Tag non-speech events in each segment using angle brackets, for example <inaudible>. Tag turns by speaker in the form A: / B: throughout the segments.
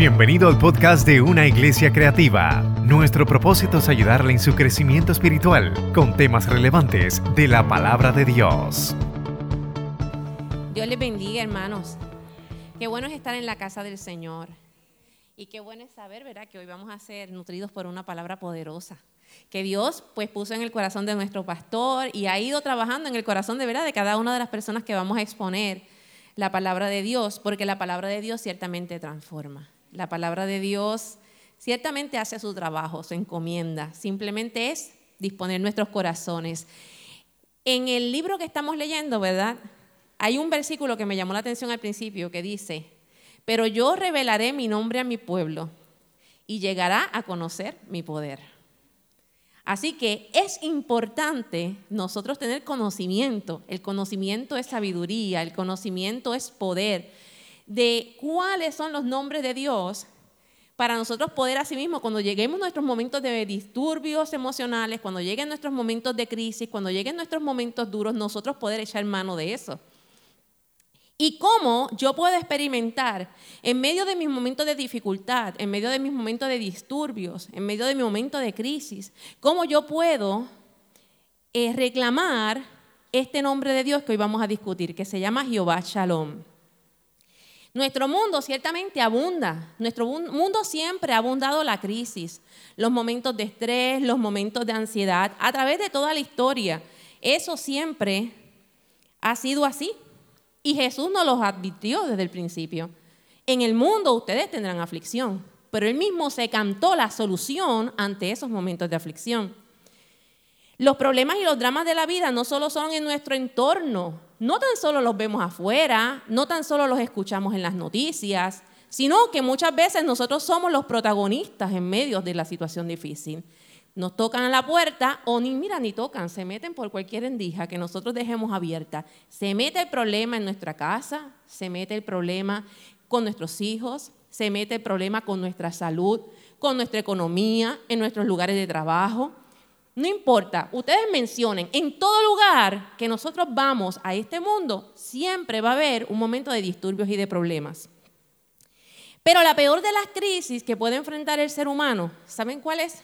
A: Bienvenido al podcast de Una Iglesia Creativa. Nuestro propósito es ayudarle en su crecimiento espiritual con temas relevantes de la palabra de Dios.
B: Dios les bendiga, hermanos. Qué bueno es estar en la casa del Señor. Y qué bueno es saber, ¿verdad?, que hoy vamos a ser nutridos por una palabra poderosa. Que Dios pues puso en el corazón de nuestro pastor y ha ido trabajando en el corazón de verdad de cada una de las personas que vamos a exponer la palabra de Dios, porque la palabra de Dios ciertamente transforma. La palabra de Dios ciertamente hace su trabajo, se encomienda. Simplemente es disponer nuestros corazones. En el libro que estamos leyendo, ¿verdad? Hay un versículo que me llamó la atención al principio que dice, pero yo revelaré mi nombre a mi pueblo y llegará a conocer mi poder. Así que es importante nosotros tener conocimiento. El conocimiento es sabiduría, el conocimiento es poder de cuáles son los nombres de Dios para nosotros poder asimismo, cuando lleguemos a nuestros momentos de disturbios emocionales, cuando lleguen nuestros momentos de crisis, cuando lleguen nuestros momentos duros, nosotros poder echar mano de eso. Y cómo yo puedo experimentar en medio de mis momentos de dificultad, en medio de mis momentos de disturbios, en medio de mi momento de crisis, cómo yo puedo eh, reclamar este nombre de Dios que hoy vamos a discutir, que se llama Jehová Shalom. Nuestro mundo ciertamente abunda, nuestro mundo siempre ha abundado la crisis, los momentos de estrés, los momentos de ansiedad, a través de toda la historia. Eso siempre ha sido así. Y Jesús nos los advirtió desde el principio. En el mundo ustedes tendrán aflicción, pero él mismo se cantó la solución ante esos momentos de aflicción. Los problemas y los dramas de la vida no solo son en nuestro entorno, no tan solo los vemos afuera, no tan solo los escuchamos en las noticias, sino que muchas veces nosotros somos los protagonistas en medio de la situación difícil. Nos tocan a la puerta o ni mira ni tocan, se meten por cualquier endija que nosotros dejemos abierta. Se mete el problema en nuestra casa, se mete el problema con nuestros hijos, se mete el problema con nuestra salud, con nuestra economía, en nuestros lugares de trabajo. No importa, ustedes mencionen, en todo lugar que nosotros vamos a este mundo, siempre va a haber un momento de disturbios y de problemas. Pero la peor de las crisis que puede enfrentar el ser humano, ¿saben cuál es?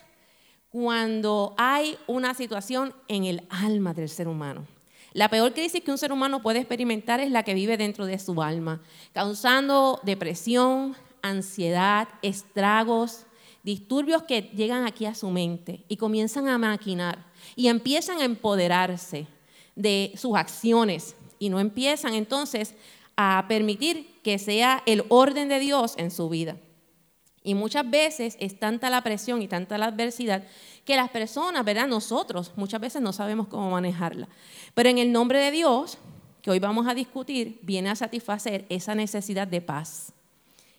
B: Cuando hay una situación en el alma del ser humano. La peor crisis que un ser humano puede experimentar es la que vive dentro de su alma, causando depresión, ansiedad, estragos, disturbios que llegan aquí a su mente y comienzan a maquinar y empiezan a empoderarse de sus acciones y no empiezan entonces a permitir que sea el orden de Dios en su vida. Y muchas veces es tanta la presión y tanta la adversidad que las personas, ¿verdad? Nosotros muchas veces no sabemos cómo manejarla. Pero en el nombre de Dios, que hoy vamos a discutir, viene a satisfacer esa necesidad de paz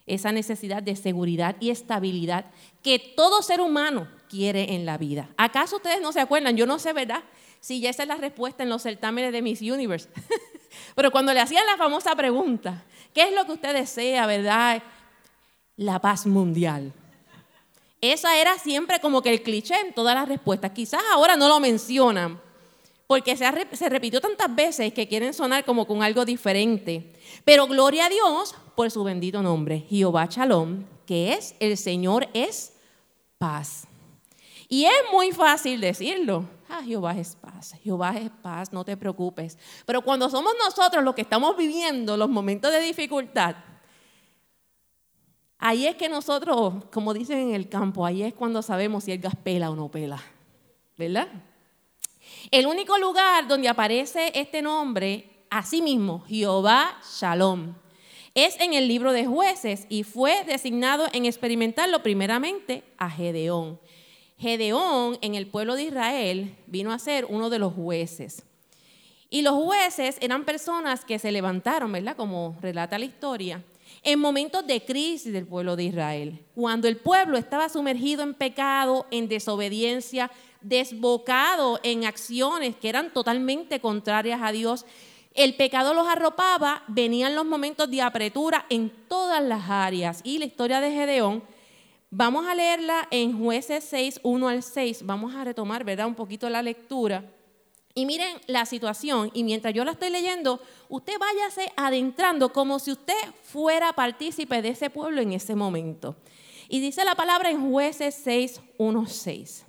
B: esa necesidad de seguridad y estabilidad que todo ser humano quiere en la vida. ¿Acaso ustedes no se acuerdan? Yo no sé, ¿verdad? Si ya esa es la respuesta en los certámenes de Miss Universe. <laughs> Pero cuando le hacían la famosa pregunta, ¿qué es lo que usted desea, verdad? La paz mundial. Esa era siempre como que el cliché en todas las respuestas. Quizás ahora no lo mencionan, porque se, repitió tantas veces que quieren sonar como con algo diferente. Pero gloria a Dios por su bendito nombre, Jehová Shalom, que es el Señor es paz. Y es muy fácil decirlo. Ah, Jehová es paz, Jehová es paz, no te preocupes. Pero cuando somos nosotros los que estamos viviendo los momentos de dificultad, ahí es que nosotros, como dicen en el campo, ahí es cuando sabemos si el gas pela o no pela. ¿Verdad? El único lugar donde aparece este nombre, así mismo, Jehová Shalom, es en el libro de jueces y fue designado en experimentarlo primeramente a Gedeón. Gedeón en el pueblo de Israel vino a ser uno de los jueces. Y los jueces eran personas que se levantaron, ¿verdad? Como relata la historia, en momentos de crisis del pueblo de Israel, cuando el pueblo estaba sumergido en pecado, en desobediencia, desbocado en acciones que eran totalmente contrarias a Dios el pecado los arropaba, venían los momentos de apretura en todas las áreas. Y la historia de Gedeón, vamos a leerla en jueces 6, 1 al 6. Vamos a retomar, ¿verdad? Un poquito la lectura. Y miren la situación, y mientras yo la estoy leyendo, usted váyase adentrando como si usted fuera partícipe de ese pueblo en ese momento. Y dice la palabra en jueces 6, 1, 6.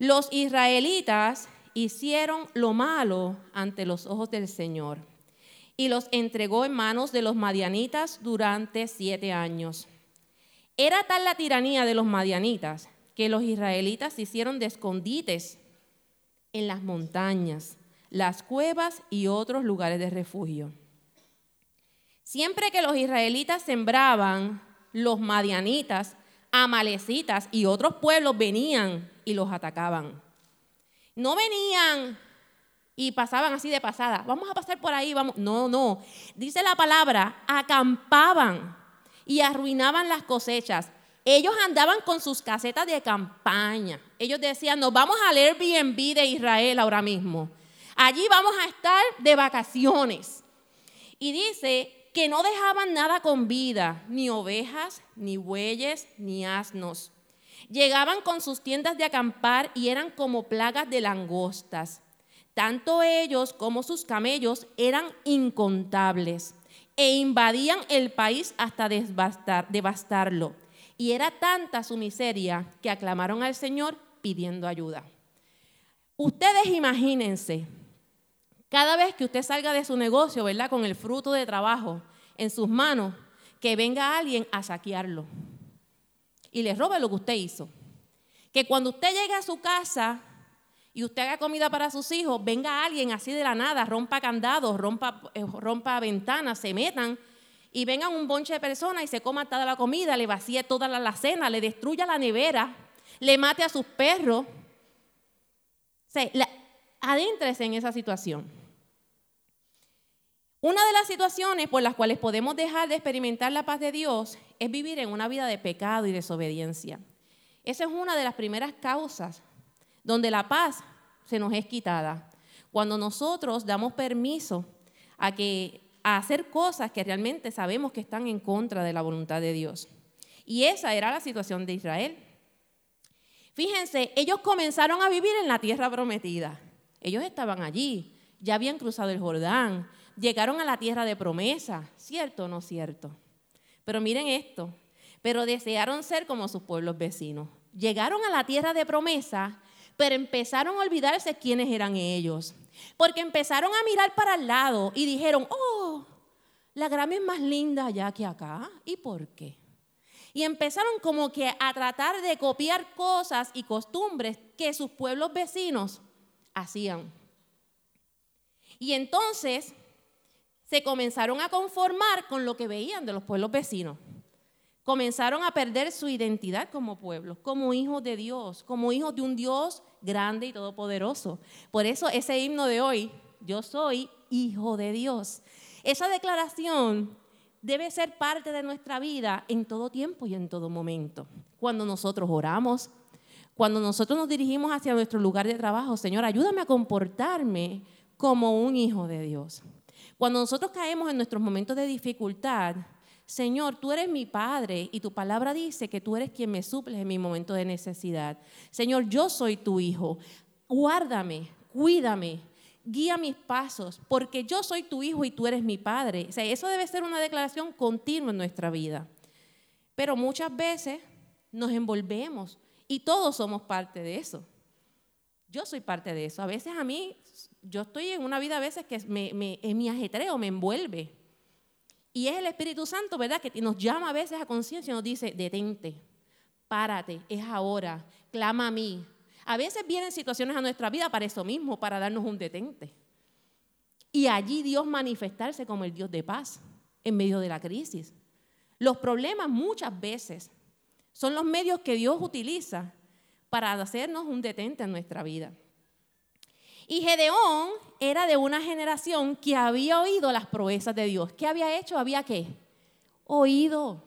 B: Los israelitas hicieron lo malo ante los ojos del Señor y los entregó en manos de los madianitas durante siete años. Era tal la tiranía de los madianitas que los israelitas se hicieron de escondites en las montañas, las cuevas y otros lugares de refugio. Siempre que los israelitas sembraban, los madianitas, amalecitas y otros pueblos venían y los atacaban. No venían y pasaban así de pasada. Vamos a pasar por ahí, vamos. No, no. Dice la palabra, acampaban y arruinaban las cosechas. Ellos andaban con sus casetas de campaña. Ellos decían, nos vamos al Airbnb de Israel ahora mismo. Allí vamos a estar de vacaciones. Y dice que no dejaban nada con vida, ni ovejas, ni bueyes, ni asnos. Llegaban con sus tiendas de acampar y eran como plagas de langostas. Tanto ellos como sus camellos eran incontables e invadían el país hasta devastarlo. Y era tanta su miseria que aclamaron al Señor pidiendo ayuda. Ustedes imagínense, cada vez que usted salga de su negocio, ¿verdad? Con el fruto de trabajo en sus manos, que venga alguien a saquearlo y le robe lo que usted hizo. Que cuando usted llegue a su casa y usted haga comida para sus hijos, venga alguien así de la nada, rompa candados, rompa, eh, ventanas, se metan y vengan un bonche de personas y se coma toda la comida, le vacíe toda la cena, le destruya la nevera, le mate a sus perros. adéntrese en esa situación. Una de las situaciones por las cuales podemos dejar de experimentar la paz de Dios es vivir en una vida de pecado y desobediencia. Esa es una de las primeras causas donde la paz se nos es quitada. Cuando nosotros damos permiso a, que, a hacer cosas que realmente sabemos que están en contra de la voluntad de Dios. Y esa era la situación de Israel. Fíjense, ellos comenzaron a vivir en la tierra prometida. Ellos estaban allí, ya habían cruzado el Jordán, llegaron a la tierra de promesa, ¿cierto o no cierto? Pero miren esto, pero desearon ser como sus pueblos vecinos. Llegaron a la tierra de promesa, pero empezaron a olvidarse quiénes eran ellos. Porque empezaron a mirar para el lado y dijeron, oh, la grama es más linda allá que acá. ¿Y por qué? Y empezaron como que a tratar de copiar cosas y costumbres que sus pueblos vecinos hacían. Y entonces se comenzaron a conformar con lo que veían de los pueblos vecinos. Comenzaron a perder su identidad como pueblo, como hijos de Dios, como hijos de un Dios grande y todopoderoso. Por eso ese himno de hoy, yo soy hijo de Dios. Esa declaración debe ser parte de nuestra vida en todo tiempo y en todo momento. Cuando nosotros oramos, cuando nosotros nos dirigimos hacia nuestro lugar de trabajo, Señor, ayúdame a comportarme como un hijo de Dios. Cuando nosotros caemos en nuestros momentos de dificultad, Señor, tú eres mi Padre y tu palabra dice que tú eres quien me suples en mi momento de necesidad. Señor, yo soy tu Hijo. Guárdame, cuídame, guía mis pasos, porque yo soy tu Hijo y tú eres mi Padre. O sea, eso debe ser una declaración continua en nuestra vida. Pero muchas veces nos envolvemos y todos somos parte de eso. Yo soy parte de eso. A veces a mí yo estoy en una vida a veces que me, mi ajetreo me envuelve. Y es el Espíritu Santo, ¿verdad? Que nos llama a veces a conciencia y nos dice, detente, párate, es ahora, clama a mí. A veces vienen situaciones a nuestra vida para eso mismo, para darnos un detente. Y allí Dios manifestarse como el Dios de paz en medio de la crisis. Los problemas muchas veces son los medios que Dios utiliza para hacernos un detente en nuestra vida. Y Gedeón era de una generación que había oído las proezas de Dios. ¿Qué había hecho? Había qué? Oído.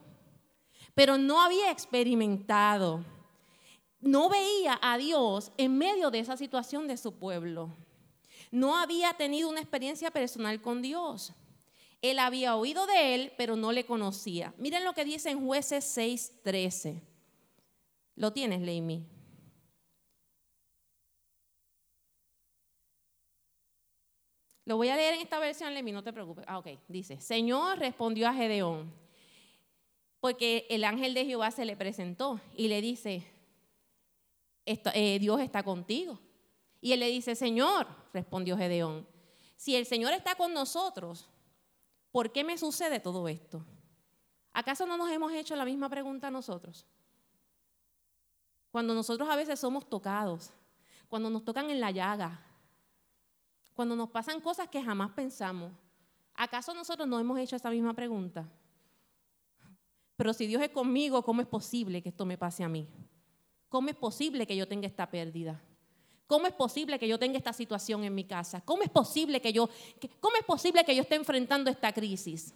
B: Pero no había experimentado. No veía a Dios en medio de esa situación de su pueblo. No había tenido una experiencia personal con Dios. Él había oído de él, pero no le conocía. Miren lo que dice en jueces 6:13. ¿Lo tienes, Leimi? Lo voy a leer en esta versión, Lemi, no te preocupes. Ah, ok, dice, Señor respondió a Gedeón, porque el ángel de Jehová se le presentó y le dice, eh, Dios está contigo. Y él le dice, Señor, respondió Gedeón, si el Señor está con nosotros, ¿por qué me sucede todo esto? ¿Acaso no nos hemos hecho la misma pregunta nosotros? Cuando nosotros a veces somos tocados, cuando nos tocan en la llaga, cuando nos pasan cosas que jamás pensamos, ¿acaso nosotros no hemos hecho esa misma pregunta? Pero si Dios es conmigo, ¿cómo es posible que esto me pase a mí? ¿Cómo es posible que yo tenga esta pérdida? ¿Cómo es posible que yo tenga esta situación en mi casa? ¿Cómo es posible que yo, cómo es posible que yo esté enfrentando esta crisis?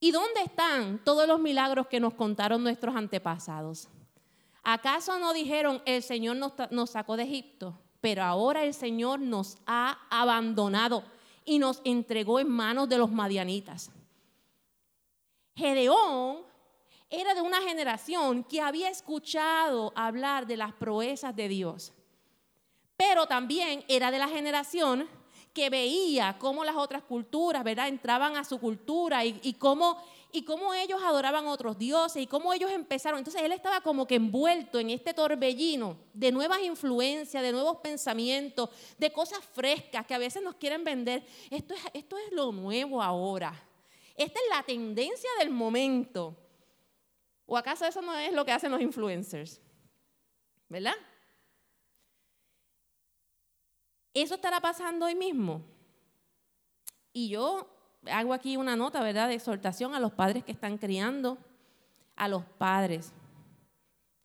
B: ¿Y dónde están todos los milagros que nos contaron nuestros antepasados? ¿Acaso no dijeron, el Señor nos, nos sacó de Egipto? Pero ahora el Señor nos ha abandonado y nos entregó en manos de los madianitas. Gedeón era de una generación que había escuchado hablar de las proezas de Dios, pero también era de la generación que veía cómo las otras culturas, ¿verdad?, entraban a su cultura y, y cómo y cómo ellos adoraban a otros dioses y cómo ellos empezaron. Entonces él estaba como que envuelto en este torbellino de nuevas influencias, de nuevos pensamientos, de cosas frescas que a veces nos quieren vender. Esto es, esto es lo nuevo ahora. Esta es la tendencia del momento. ¿O acaso eso no es lo que hacen los influencers? ¿Verdad? Eso estará pasando hoy mismo. Y yo hago aquí una nota, ¿verdad?, de exhortación a los padres que están criando, a los padres,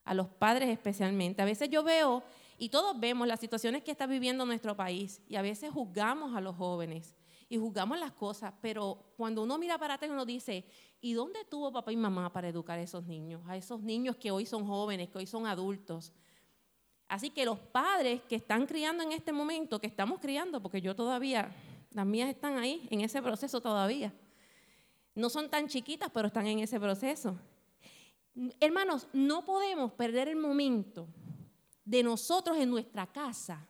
B: a los padres especialmente. A veces yo veo, y todos vemos las situaciones que está viviendo nuestro país, y a veces juzgamos a los jóvenes y juzgamos las cosas, pero cuando uno mira para atrás uno dice, ¿y dónde tuvo papá y mamá para educar a esos niños? A esos niños que hoy son jóvenes, que hoy son adultos. Así que los padres que están criando en este momento, que estamos criando, porque yo todavía las mías están ahí, en ese proceso todavía. No son tan chiquitas, pero están en ese proceso. Hermanos, no podemos perder el momento de nosotros en nuestra casa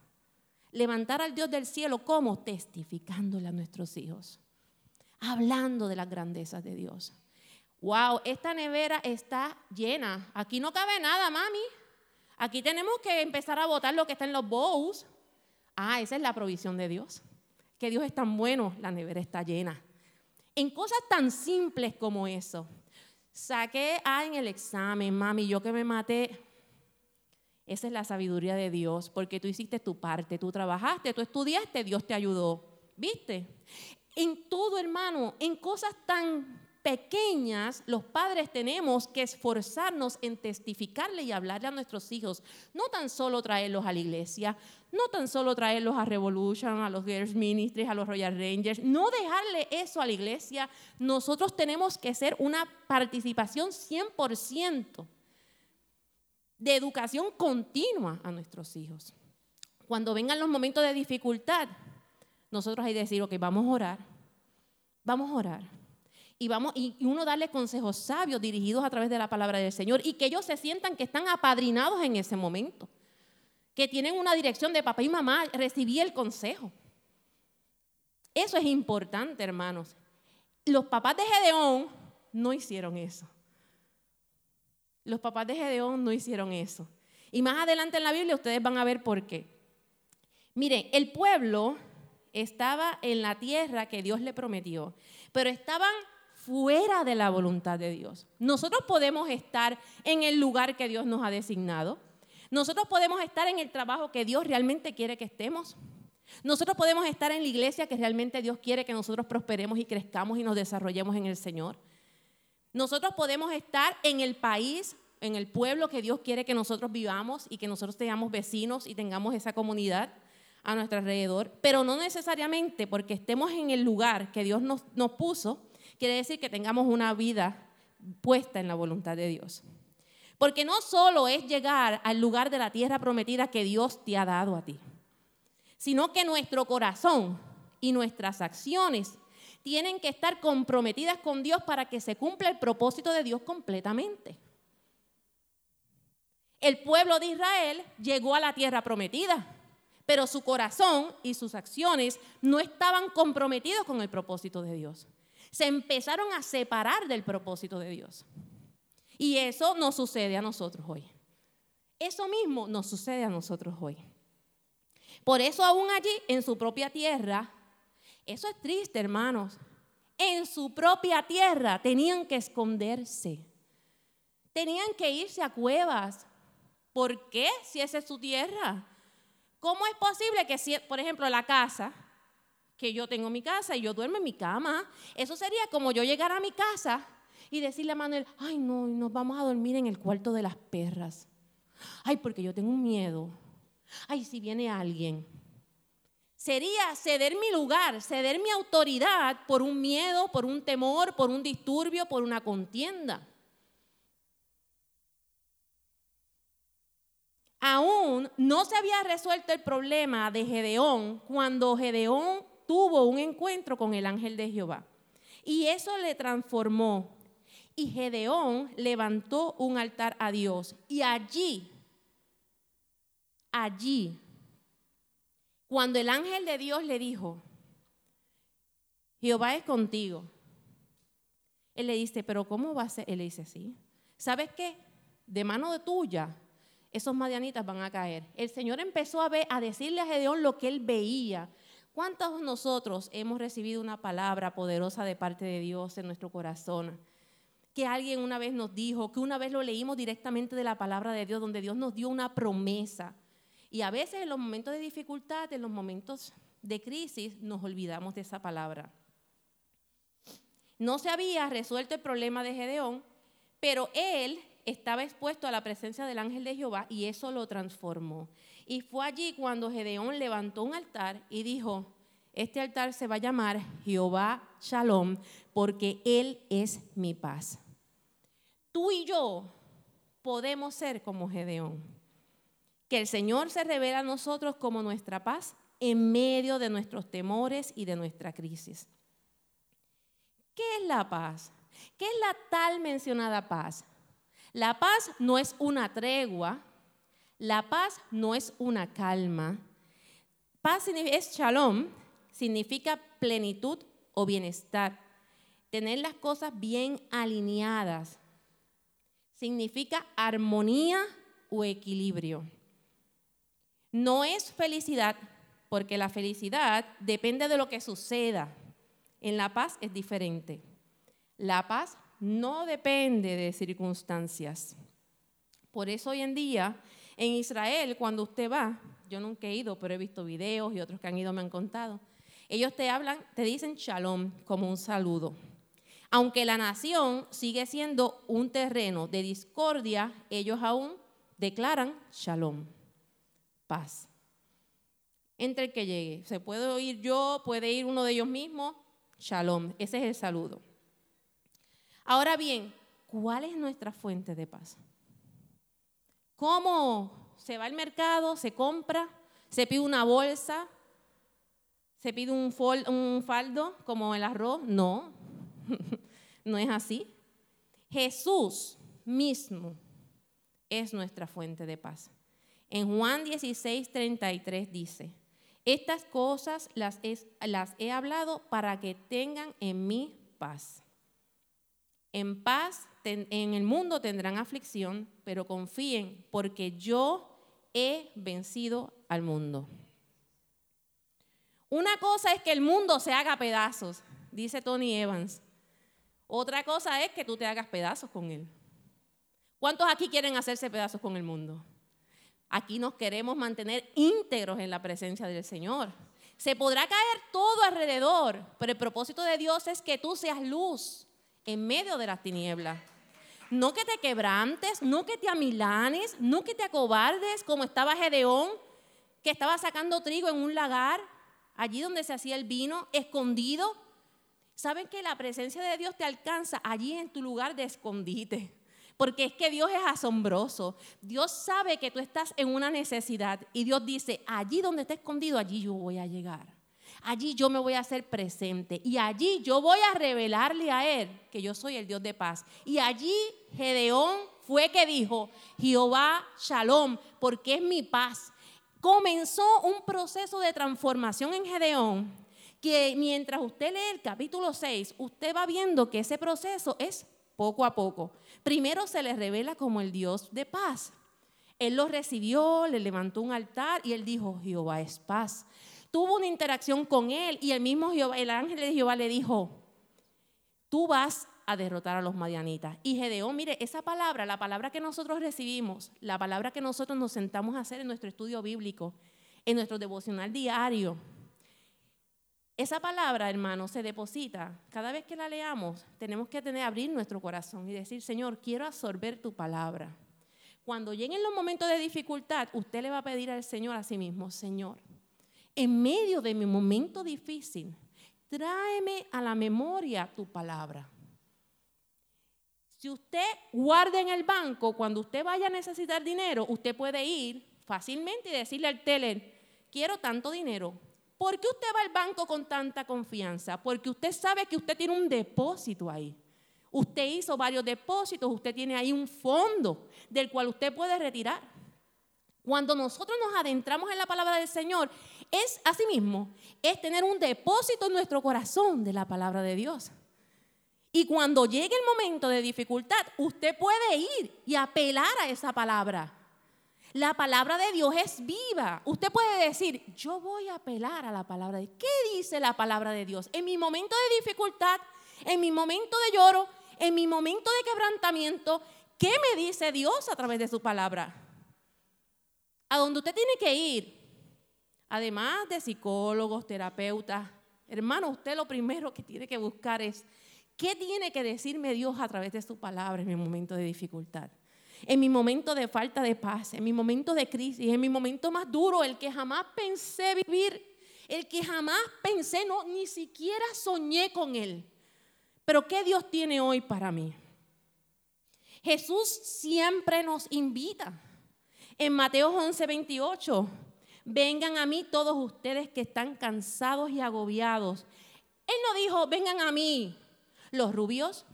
B: levantar al Dios del cielo como testificándole a nuestros hijos, hablando de las grandezas de Dios. Wow, esta nevera está llena. Aquí no cabe nada, mami. Aquí tenemos que empezar a botar lo que está en los bowls. Ah, esa es la provisión de Dios que Dios es tan bueno, la nevera está llena. En cosas tan simples como eso. Saqué en el examen, mami, yo que me maté. Esa es la sabiduría de Dios, porque tú hiciste tu parte, tú trabajaste, tú estudiaste, Dios te ayudó. ¿Viste? En todo, hermano, en cosas tan pequeñas, los padres tenemos que esforzarnos en testificarle y hablarle a nuestros hijos. No tan solo traerlos a la iglesia, no tan solo traerlos a Revolution, a los Girls Ministries, a los Royal Rangers, no dejarle eso a la iglesia. Nosotros tenemos que ser una participación 100% de educación continua a nuestros hijos. Cuando vengan los momentos de dificultad, nosotros hay que decir, ok, vamos a orar, vamos a orar y, vamos, y uno darle consejos sabios dirigidos a través de la palabra del Señor y que ellos se sientan que están apadrinados en ese momento, que tienen una dirección de papá y mamá, recibí el consejo. Eso es importante, hermanos. Los papás de Gedeón no hicieron eso. Los papás de Gedeón no hicieron eso. Y más adelante en la Biblia ustedes van a ver por qué. Miren, el pueblo estaba en la tierra que Dios le prometió, pero estaban fuera de la voluntad de Dios. Nosotros podemos estar en el lugar que Dios nos ha designado. Nosotros podemos estar en el trabajo que Dios realmente quiere que estemos. Nosotros podemos estar en la iglesia que realmente Dios quiere que nosotros prosperemos y crezcamos y nos desarrollemos en el Señor. Nosotros podemos estar en el país, en el pueblo que Dios quiere que nosotros vivamos y que nosotros tengamos vecinos y tengamos esa comunidad a nuestro alrededor, pero no necesariamente porque estemos en el lugar que Dios nos, nos puso, quiere decir que tengamos una vida puesta en la voluntad de Dios. Porque no solo es llegar al lugar de la tierra prometida que Dios te ha dado a ti, sino que nuestro corazón y nuestras acciones tienen que estar comprometidas con Dios para que se cumpla el propósito de Dios completamente. El pueblo de Israel llegó a la tierra prometida, pero su corazón y sus acciones no estaban comprometidos con el propósito de Dios. Se empezaron a separar del propósito de Dios. Y eso nos sucede a nosotros hoy. Eso mismo nos sucede a nosotros hoy. Por eso aún allí, en su propia tierra, eso es triste, hermanos. En su propia tierra tenían que esconderse. Tenían que irse a cuevas. ¿Por qué? Si esa es su tierra. ¿Cómo es posible que, si, por ejemplo, la casa, que yo tengo mi casa y yo duermo en mi cama, eso sería como yo llegar a mi casa y decirle a Manuel, ay no, nos vamos a dormir en el cuarto de las perras. Ay, porque yo tengo un miedo. Ay, si viene alguien. Sería ceder mi lugar, ceder mi autoridad por un miedo, por un temor, por un disturbio, por una contienda. Aún no se había resuelto el problema de Gedeón cuando Gedeón tuvo un encuentro con el ángel de Jehová. Y eso le transformó. Y Gedeón levantó un altar a Dios. Y allí, allí, cuando el ángel de Dios le dijo, Jehová es contigo. Él le dice, pero ¿cómo va a ser? Él le dice, sí. ¿Sabes qué? De mano de tuya, esos madianitas van a caer. El Señor empezó a, ver, a decirle a Gedeón lo que él veía. ¿Cuántos de nosotros hemos recibido una palabra poderosa de parte de Dios en nuestro corazón? Que alguien una vez nos dijo, que una vez lo leímos directamente de la palabra de Dios, donde Dios nos dio una promesa. Y a veces en los momentos de dificultad, en los momentos de crisis, nos olvidamos de esa palabra. No se había resuelto el problema de Gedeón, pero él estaba expuesto a la presencia del ángel de Jehová y eso lo transformó. Y fue allí cuando Gedeón levantó un altar y dijo, este altar se va a llamar Jehová Shalom porque Él es mi paz. Tú y yo podemos ser como Gedeón. Que el Señor se revela a nosotros como nuestra paz en medio de nuestros temores y de nuestra crisis. ¿Qué es la paz? ¿Qué es la tal mencionada paz? La paz no es una tregua, la paz no es una calma. Paz es shalom, significa plenitud o bienestar. Tener las cosas bien alineadas significa armonía o equilibrio. No es felicidad, porque la felicidad depende de lo que suceda. En la paz es diferente. La paz no depende de circunstancias. Por eso hoy en día en Israel, cuando usted va, yo nunca he ido, pero he visto videos y otros que han ido me han contado, ellos te hablan, te dicen shalom como un saludo. Aunque la nación sigue siendo un terreno de discordia, ellos aún declaran shalom, paz. Entre el que llegue, se puede ir yo, puede ir uno de ellos mismos, shalom, ese es el saludo. Ahora bien, ¿cuál es nuestra fuente de paz? ¿Cómo se va al mercado, se compra, se pide una bolsa, se pide un, un faldo como el arroz? No, <laughs> no es así. Jesús mismo es nuestra fuente de paz. En Juan 16, 33 dice, estas cosas las las he hablado para que tengan en mí paz. En paz en el mundo tendrán aflicción, pero confíen porque yo he vencido al mundo. Una cosa es que el mundo se haga pedazos, dice Tony Evans. Otra cosa es que tú te hagas pedazos con él. ¿Cuántos aquí quieren hacerse pedazos con el mundo? Aquí nos queremos mantener íntegros en la presencia del Señor. Se podrá caer todo alrededor, pero el propósito de Dios es que tú seas luz en medio de las tinieblas. No que te quebrantes, no que te amilanes, no que te acobardes como estaba Gedeón, que estaba sacando trigo en un lagar, allí donde se hacía el vino, escondido. ¿Saben que la presencia de Dios te alcanza allí en tu lugar de escondite? Porque es que Dios es asombroso. Dios sabe que tú estás en una necesidad y Dios dice, allí donde está escondido, allí yo voy a llegar allí yo me voy a hacer presente y allí yo voy a revelarle a él que yo soy el Dios de paz. Y allí Gedeón fue que dijo, Jehová Shalom, porque es mi paz. comenzó un proceso de transformación en Gedeón que mientras usted lee el capítulo 6, usted va viendo que ese proceso es poco a poco. Primero se le revela como el Dios de paz. Él lo recibió, le levantó un altar y él dijo, Jehová es paz. Tuvo una interacción con él y el mismo Jehová, el ángel de Jehová le dijo, tú vas a derrotar a los madianitas. Y Gedeón, mire, esa palabra, la palabra que nosotros recibimos, la palabra que nosotros nos sentamos a hacer en nuestro estudio bíblico, en nuestro devocional diario, esa palabra, hermano, se deposita. Cada vez que la leamos, tenemos que tener, abrir nuestro corazón y decir, Señor, quiero absorber tu palabra. Cuando lleguen los momentos de dificultad, usted le va a pedir al Señor a sí mismo, Señor, en medio de mi momento difícil, tráeme a la memoria tu palabra. Si usted guarda en el banco, cuando usted vaya a necesitar dinero, usted puede ir fácilmente y decirle al teller, quiero tanto dinero. ¿Por qué usted va al banco con tanta confianza? Porque usted sabe que usted tiene un depósito ahí. Usted hizo varios depósitos, usted tiene ahí un fondo del cual usted puede retirar. Cuando nosotros nos adentramos en la palabra del Señor, es así mismo, es tener un depósito en nuestro corazón de la palabra de Dios. Y cuando llegue el momento de dificultad, usted puede ir y apelar a esa palabra. La palabra de Dios es viva. Usted puede decir, yo voy a apelar a la palabra de Dios. ¿Qué dice la palabra de Dios? En mi momento de dificultad, en mi momento de lloro, en mi momento de quebrantamiento, ¿qué me dice Dios a través de su palabra? A donde usted tiene que ir, además de psicólogos, terapeutas, hermano, usted lo primero que tiene que buscar es ¿Qué tiene que decirme Dios a través de su palabra en mi momento de dificultad? En mi momento de falta de paz, en mi momento de crisis, en mi momento más duro, el que jamás pensé vivir, el que jamás pensé, no, ni siquiera soñé con él. Pero ¿qué Dios tiene hoy para mí? Jesús siempre nos invita. En Mateo 11, 28, vengan a mí todos ustedes que están cansados y agobiados. Él no dijo, vengan a mí, los rubios,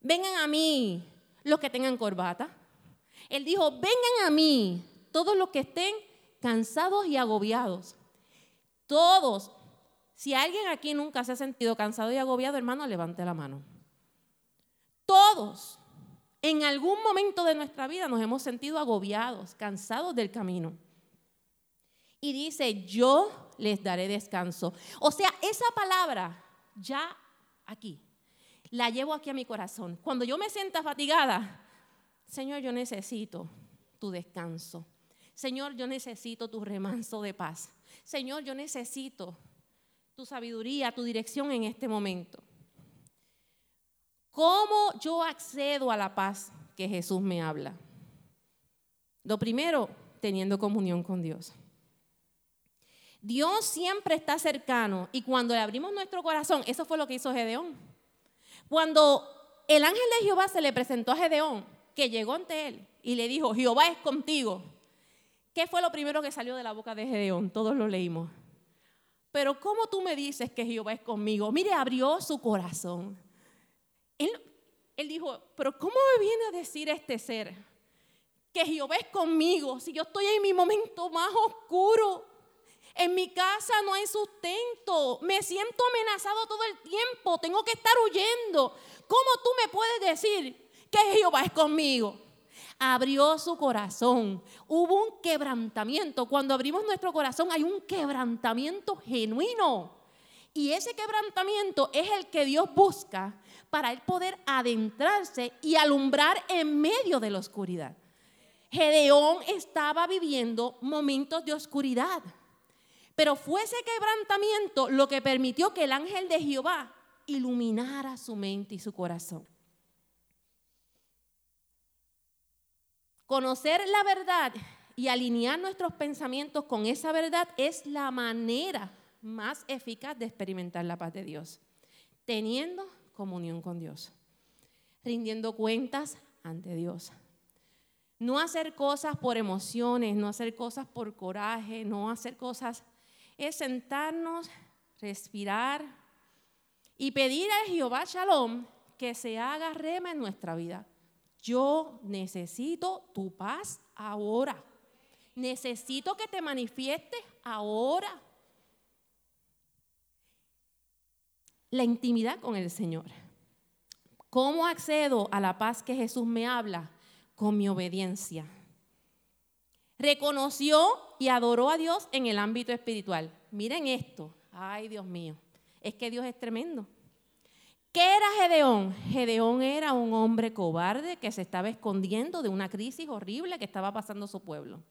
B: vengan a mí los que tengan corbata. Él dijo, vengan a mí todos los que estén cansados y agobiados. Todos. Si alguien aquí nunca se ha sentido cansado y agobiado, hermano, levante la mano. Todos. En algún momento de nuestra vida nos hemos sentido agobiados, cansados del camino. Y dice, yo les daré descanso. O sea, esa palabra ya aquí. La llevo aquí a mi corazón. Cuando yo me sienta fatigada, Señor, yo necesito tu descanso. Señor, yo necesito tu remanso de paz. Señor, yo necesito tu sabiduría, tu dirección en este momento. ¿Cómo yo accedo a la paz que Jesús me habla? Lo primero, teniendo comunión con Dios. Dios siempre está cercano y cuando le abrimos nuestro corazón, eso fue lo que hizo Gedeón. Cuando el ángel de Jehová se le presentó a Gedeón, que llegó ante él y le dijo, Jehová es contigo. ¿Qué fue lo primero que salió de la boca de Gedeón? Todos lo leímos. Pero ¿cómo tú me dices que Jehová es conmigo? Mire, abrió su corazón. Él, dijo, pero ¿cómo me viene a decir este ser que Jehová es conmigo si yo estoy en mi momento más oscuro? En mi casa no hay sustento. Me siento amenazado todo el tiempo. Tengo que estar huyendo. ¿Cómo tú me puedes decir que Jehová es conmigo? Abrió su corazón. Hubo un quebrantamiento. Cuando abrimos nuestro corazón hay un quebrantamiento genuino. Y ese quebrantamiento es el que Dios busca para él poder adentrarse y alumbrar en medio de la oscuridad. Gedeón estaba viviendo momentos de oscuridad. Pero fue ese quebrantamiento lo que permitió que el ángel de Jehová iluminara su mente y su corazón. Conocer la verdad y alinear nuestros pensamientos con esa verdad es la manera más eficaz de experimentar la paz de Dios. Teniendo comunión con Dios. Rindiendo cuentas ante Dios. No hacer cosas por emociones, no hacer cosas por coraje, no hacer cosas es sentarnos, respirar y pedir a Jehová Shalom que se haga rema en nuestra vida. Yo necesito tu paz ahora. necesito que te manifiestes ahora. La intimidad con el Señor. ¿Cómo accedo a la paz que Jesús me habla? Con mi obediencia. Reconoció y adoró a Dios en el ámbito espiritual. Miren esto. Ay, Dios mío. Es que Dios es tremendo. ¿Qué era Gedeón? Gedeón era un hombre cobarde que se estaba escondiendo de una crisis horrible que estaba pasando su pueblo.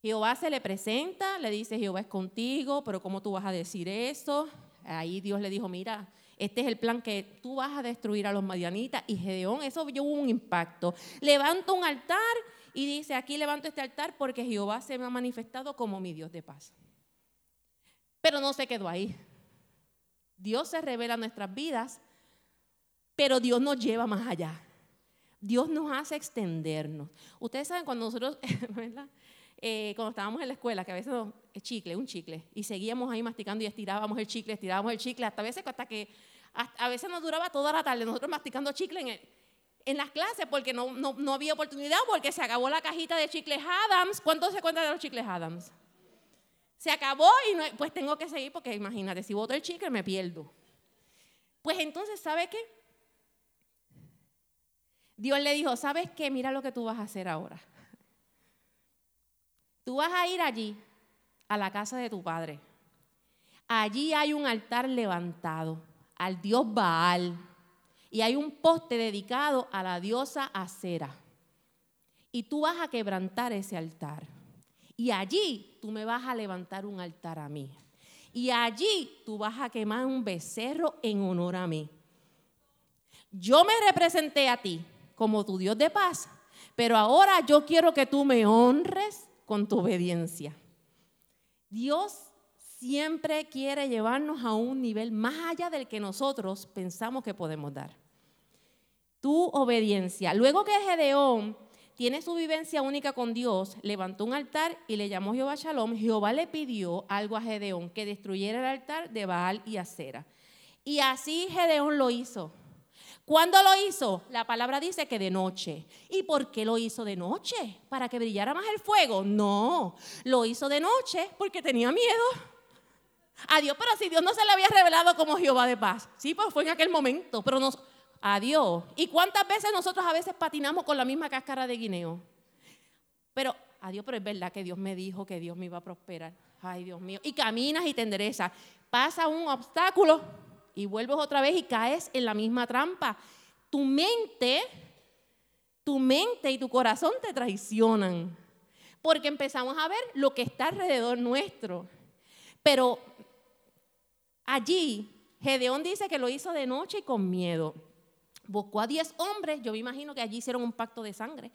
B: Jehová se le presenta, le dice, Jehová es contigo, pero ¿cómo tú vas a decir eso? Ahí Dios le dijo, mira, este es el plan que tú vas a destruir a los madianitas. Y Gedeón, eso vio un impacto. Levanta un altar y dice, aquí levanto este altar porque Jehová se me ha manifestado como mi Dios de paz. Pero no se quedó ahí. Dios se revela en nuestras vidas, pero Dios nos lleva más allá. Dios nos hace extendernos. Ustedes saben cuando nosotros, <laughs> ¿verdad? Eh, cuando estábamos en la escuela, que a veces es chicle, un chicle, y seguíamos ahí masticando y estirábamos el chicle, estirábamos el chicle, hasta a veces hasta que a veces nos duraba toda la tarde nosotros masticando chicle en, en las clases porque no, no, no, había oportunidad, porque se acabó la cajita de chicles Adams. ¿Cuántos se cuentan de los chicles Adams? Se acabó y pues tengo que seguir porque imagínate, si voto el chicle me pierdo. Pues entonces, ¿sabe qué? Dios le dijo, ¿sabes qué? Mira lo que tú vas a hacer ahora. Tú vas a ir allí, a la casa de tu padre. Allí hay un altar levantado al dios Baal y hay un poste dedicado a la diosa Acera. Y tú vas a quebrantar ese altar. Y allí tú me vas a levantar un altar a mí. Y allí tú vas a quemar un becerro en honor a mí. Yo me representé a ti como tu Dios de paz, pero ahora yo quiero que tú me honres con tu obediencia. Dios siempre quiere llevarnos a un nivel más allá del que nosotros pensamos que podemos dar. Tu obediencia. Luego que Gedeón tiene su vivencia única con Dios, levantó un altar y le llamó Jehová Shalom. Jehová le pidió algo a Gedeón, que destruyera el altar de Baal y Acera. Y así Gedeón lo hizo. ¿Cuándo lo hizo? La palabra dice que de noche. ¿Y por qué lo hizo de noche? ¿Para que brillara más el fuego? No, lo hizo de noche porque tenía miedo. A Dios, pero si Dios no se le había revelado como Jehová de paz. Sí, pues fue en aquel momento, pero nos, a Dios. ¿Y cuántas veces nosotros a veces patinamos con la misma cáscara de guineo? Pero, a Dios, pero es verdad que Dios me dijo que Dios me iba a prosperar. Ay, Dios mío. Y caminas y te enderezas. Pasa un obstáculo y vuelves otra vez y caes en la misma trampa. Tu mente, tu mente y tu corazón te traicionan, porque empezamos a ver lo que está alrededor nuestro. Pero allí, Gedeón dice que lo hizo de noche y con miedo. Buscó a 10 hombres, yo me imagino que allí hicieron un pacto de sangre.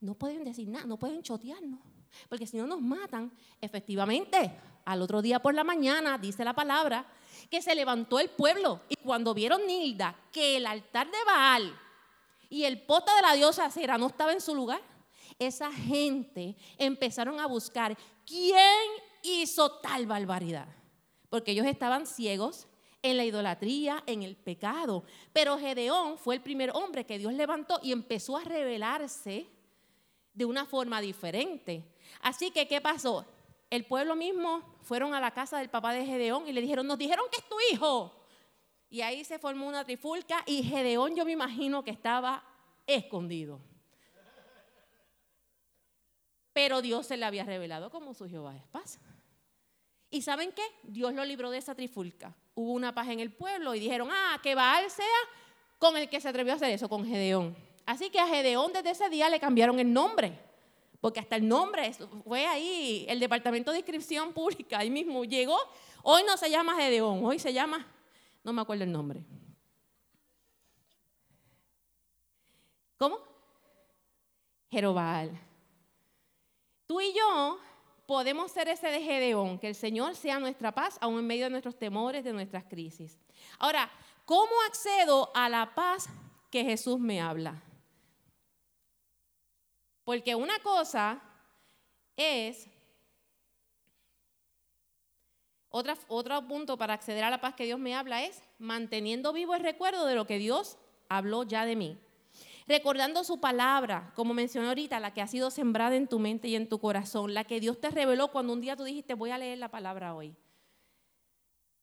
B: No pueden decir nada, no pueden chotearnos, porque si no nos matan. Efectivamente, al otro día por la mañana, dice la palabra, que se levantó el pueblo y cuando vieron Nilda que el altar de Baal y el pote de la diosa Cera no estaba en su lugar, esa gente empezaron a buscar quién hizo tal barbaridad. Porque ellos estaban ciegos en la idolatría, en el pecado. Pero Gedeón fue el primer hombre que Dios levantó y empezó a revelarse de una forma diferente. Así que, ¿qué pasó? El pueblo mismo fueron a la casa del papá de Gedeón y le dijeron, nos dijeron que es tu hijo. Y ahí se formó una trifulca y Gedeón yo me imagino que estaba escondido. Pero Dios se le había revelado como su Jehová es paz. ¿Y saben qué? Dios lo libró de esa trifulca. Hubo una paz en el pueblo y dijeron, ah, que Baal sea con el que se atrevió a hacer eso, con Gedeón. Así que a Gedeón desde ese día le cambiaron el nombre porque hasta el nombre fue ahí, el Departamento de Inscripción Pública, ahí mismo llegó. Hoy no se llama Gedeón, hoy se llama, no me acuerdo el nombre. ¿Cómo? Jerobal. Tú y yo podemos ser ese de Gedeón, que el Señor sea nuestra paz, aún en medio de nuestros temores, de nuestras crisis. Ahora, ¿cómo accedo a la paz que Jesús me habla? Porque una cosa es, otro punto para acceder a la paz que Dios me habla es manteniendo vivo el recuerdo de lo que Dios habló ya de mí. Recordando su palabra, como mencioné ahorita, la que ha sido sembrada en tu mente y en tu corazón, la que Dios te reveló cuando un día tú dijiste, voy a leer la palabra hoy.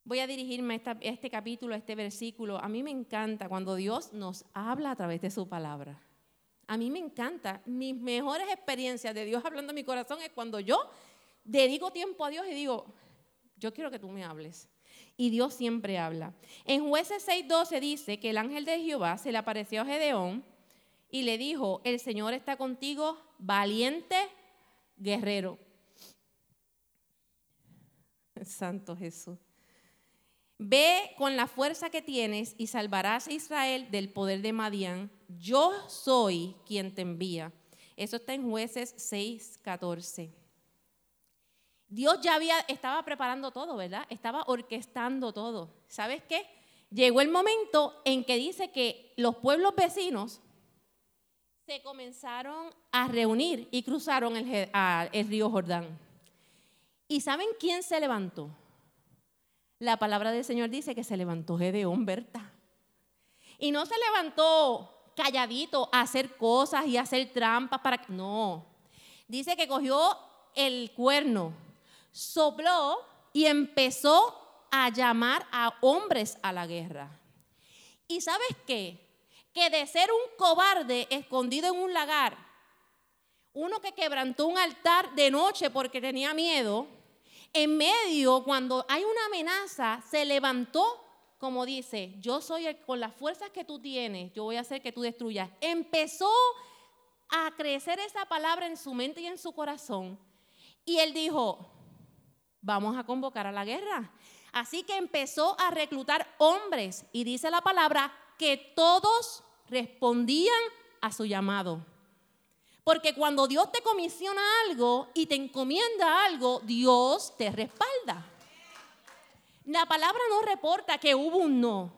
B: Voy a dirigirme a, este capítulo, a este versículo. A mí me encanta cuando Dios nos habla a través de su palabra. A mí me encanta. Mis mejores experiencias de Dios hablando en mi corazón es cuando yo dedico tiempo a Dios y digo, yo quiero que tú me hables. Y Dios siempre habla. En jueces 6:12 dice que el ángel de Jehová se le apareció a Gedeón y le dijo, el Señor está contigo, valiente guerrero. <laughs> Santo Jesús. Ve con la fuerza que tienes y salvarás a Israel del poder de Madián. Yo soy quien te envía. Eso está en jueces 6:14. Dios ya había, estaba preparando todo, ¿verdad? Estaba orquestando todo. ¿Sabes qué? Llegó el momento en que dice que los pueblos vecinos se comenzaron a reunir y cruzaron el, río Jordán. ¿Y saben quién se levantó? La palabra del Señor dice que se levantó Gedeón, Berta. Y no se levantó calladito a hacer cosas y hacer trampas para... No. Dice que cogió el cuerno sopló y empezó a llamar a hombres a la guerra. ¿Y sabes qué? Que de ser un cobarde escondido en un lagar, uno que quebrantó un altar de noche porque tenía miedo, en medio, cuando hay una amenaza, se levantó, como dice, yo soy el, con las fuerzas que tú tienes, yo voy a hacer que tú destruyas. Empezó a crecer esa palabra en su mente y en su corazón. Y él dijo, vamos a convocar a la guerra. Así que empezó a reclutar hombres y dice la palabra que todos respondían a su llamado. Porque cuando Dios te comisiona algo y te encomienda algo, Dios te respalda. La palabra no reporta que hubo un no.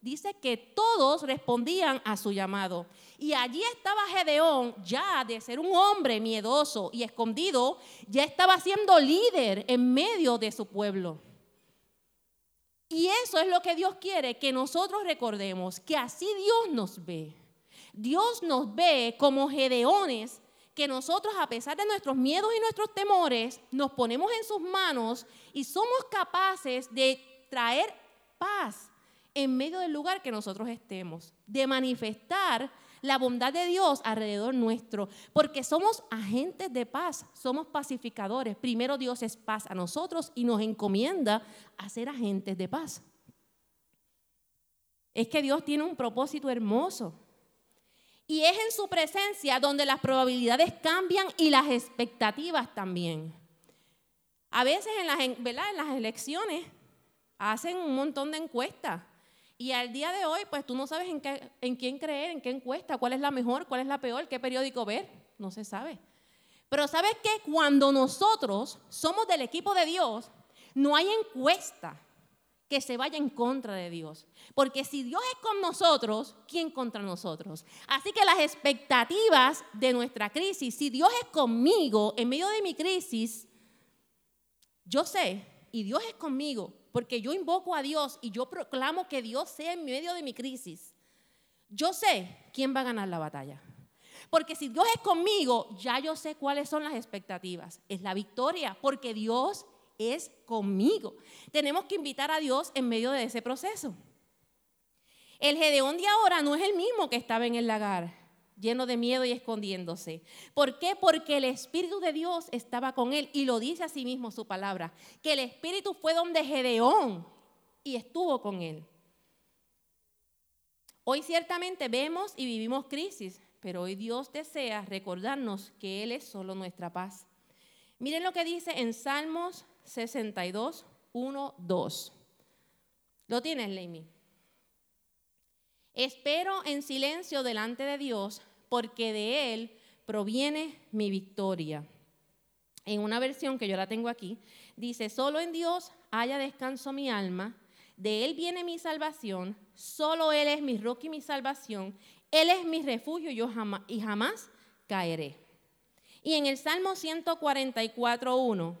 B: Dice que todos respondían a su llamado. Y allí estaba Gedeón, ya de ser un hombre miedoso y escondido, ya estaba siendo líder en medio de su pueblo. Y eso es lo que Dios quiere que nosotros recordemos, que así Dios nos ve. Dios nos ve como Gedeones, que nosotros a pesar de nuestros miedos y nuestros temores, nos ponemos en sus manos y somos capaces de traer paz en medio del lugar que nosotros estemos, de manifestar la bondad de Dios alrededor nuestro, porque somos agentes de paz, somos pacificadores. Primero Dios es paz a nosotros y nos encomienda a ser agentes de paz. Es que Dios tiene un propósito hermoso. Y es en su presencia donde las probabilidades cambian y las expectativas también. A veces en las, en las elecciones hacen un montón de encuestas y al día de hoy, pues tú no sabes en, qué, en quién creer, en qué encuesta, cuál es la mejor, cuál es la peor, qué periódico ver, no se sabe. Pero sabes que cuando nosotros somos del equipo de Dios, no hay encuesta que se vaya en contra de Dios. Porque si Dios es con nosotros, ¿quién contra nosotros? Así que las expectativas de nuestra crisis, si Dios es conmigo en medio de mi crisis, yo sé, y Dios es conmigo, porque yo invoco a Dios y yo proclamo que Dios sea en medio de mi crisis, yo sé quién va a ganar la batalla. Porque si Dios es conmigo, ya yo sé cuáles son las expectativas. Es la victoria, porque Dios es conmigo. Tenemos que invitar a Dios en medio de ese proceso. El Gedeón de ahora no es el mismo que estaba en el lagar lleno de miedo y escondiéndose. ¿Por qué? Porque el Espíritu de Dios estaba con él y lo dice a sí mismo su palabra, que el Espíritu fue donde Gedeón y estuvo con él. Hoy ciertamente vemos y vivimos crisis, pero hoy Dios desea recordarnos que Él es solo nuestra paz. Miren lo que dice en Salmos 62, 1, 2. ¿Lo tienes, Leimi? Espero en silencio delante de Dios porque de Él proviene mi victoria. En una versión que yo la tengo aquí, dice, solo en Dios haya descanso mi alma, de Él viene mi salvación, solo Él es mi roca y mi salvación, Él es mi refugio yo jamás, y jamás caeré. Y en el Salmo 144.1,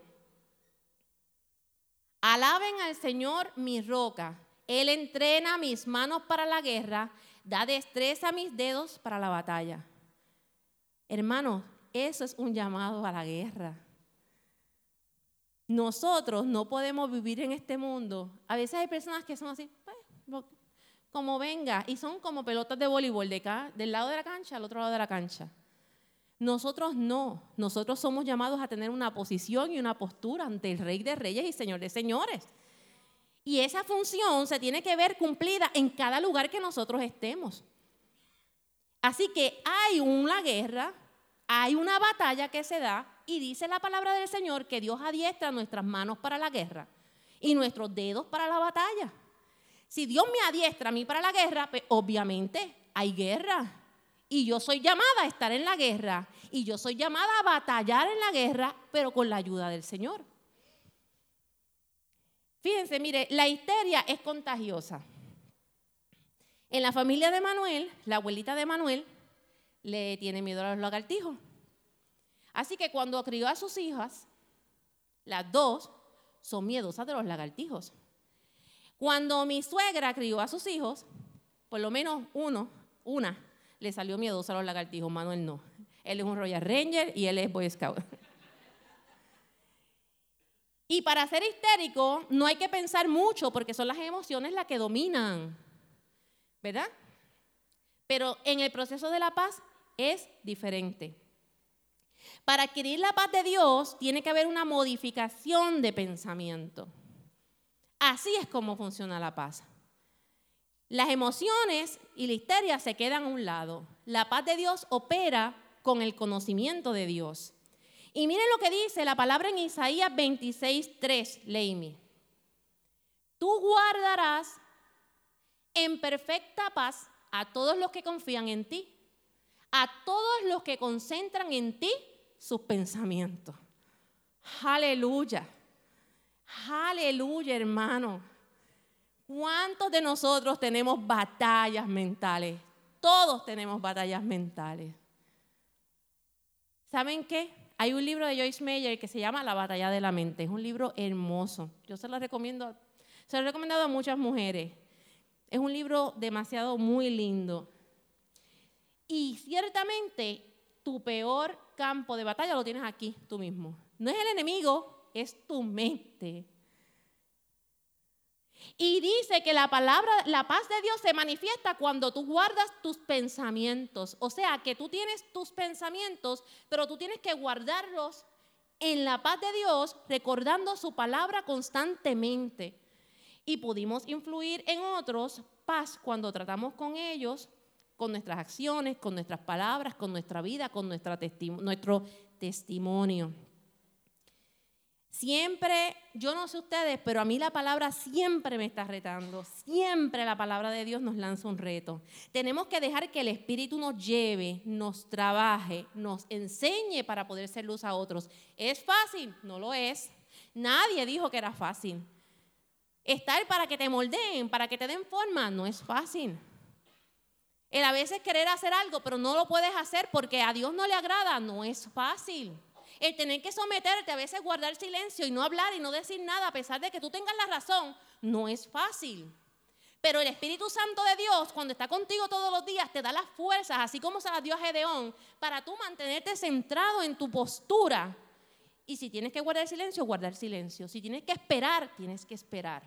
B: alaben al Señor mi roca, Él entrena mis manos para la guerra, Da destreza a mis dedos para la batalla. Hermanos, eso es un llamado a la guerra. Nosotros no podemos vivir en este mundo. A veces hay personas que son así, pues, como venga, y son como pelotas de voleibol, de acá, del lado de la cancha al otro lado de la cancha. Nosotros no, nosotros somos llamados a tener una posición y una postura ante el Rey de Reyes y Señor de Señores. Y esa función se tiene que ver cumplida en cada lugar que nosotros estemos. Así que hay una guerra, hay una batalla que se da y dice la palabra del Señor que Dios adiestra nuestras manos para la guerra y nuestros dedos para la batalla. Si Dios me adiestra a mí para la guerra, pues obviamente hay guerra. Y yo soy llamada a estar en la guerra. Y yo soy llamada a batallar en la guerra, pero con la ayuda del Señor. Fíjense, mire, la histeria es contagiosa. En la familia de Manuel, la abuelita de Manuel le tiene miedo a los lagartijos. Así que cuando crió a sus hijas, las dos son miedosas de los lagartijos. Cuando mi suegra crió a sus hijos, por lo menos uno, una, le salió miedosa a los lagartijos, Manuel no. Él es un Royal Ranger y él es Boy Scout. <laughs> Y para ser histérico no hay que pensar mucho porque son las emociones las que dominan, ¿verdad? Pero en el proceso de la paz es diferente. Para adquirir la paz de Dios tiene que haber una modificación de pensamiento. Así es como funciona la paz. Las emociones y la histeria se quedan a un lado. La paz de Dios opera con el conocimiento de Dios. Y miren lo que dice la palabra en Isaías 26, 3, Leimi. Tú guardarás en perfecta paz a todos los que confían en ti, a todos los que concentran en ti sus pensamientos. Aleluya. Aleluya, hermano. ¿Cuántos de nosotros tenemos batallas mentales? Todos tenemos batallas mentales. ¿Saben qué? Hay un libro de Joyce Meyer que se llama La batalla de la mente. Es un libro hermoso. Yo se lo recomiendo, se lo he recomendado a muchas mujeres. Es un libro demasiado muy lindo. Y ciertamente tu peor campo de batalla lo tienes aquí, tú mismo. No es el enemigo, es tu mente. Y dice que la palabra, la paz de Dios se manifiesta cuando tú guardas tus pensamientos. O sea, que tú tienes tus pensamientos, pero tú tienes que guardarlos en la paz de Dios, recordando su palabra constantemente. Y pudimos influir en otros paz cuando tratamos con ellos, con nuestras acciones, con nuestras palabras, con nuestra vida, con nuestro testimonio. Siempre, yo no sé ustedes, pero a mí la palabra siempre me está retando. Siempre la palabra de Dios nos lanza un reto. Tenemos que dejar que el Espíritu nos lleve, nos trabaje, nos enseñe para poder ser luz a otros. ¿Es fácil? No lo es. Nadie dijo que era fácil. Estar para que te moldeen, para que te den forma, no es fácil. El a veces querer hacer algo, pero no lo puedes hacer porque a Dios no le agrada, no es fácil. El tener que someterte, a veces guardar silencio y no hablar y no decir nada, a pesar de que tú tengas la razón, no es fácil. Pero el Espíritu Santo de Dios, cuando está contigo todos los días, te da las fuerzas, así como se las dio a Gedeón, para tú mantenerte centrado en tu postura. Y si tienes que guardar silencio, guardar silencio. Si tienes que esperar, tienes que esperar.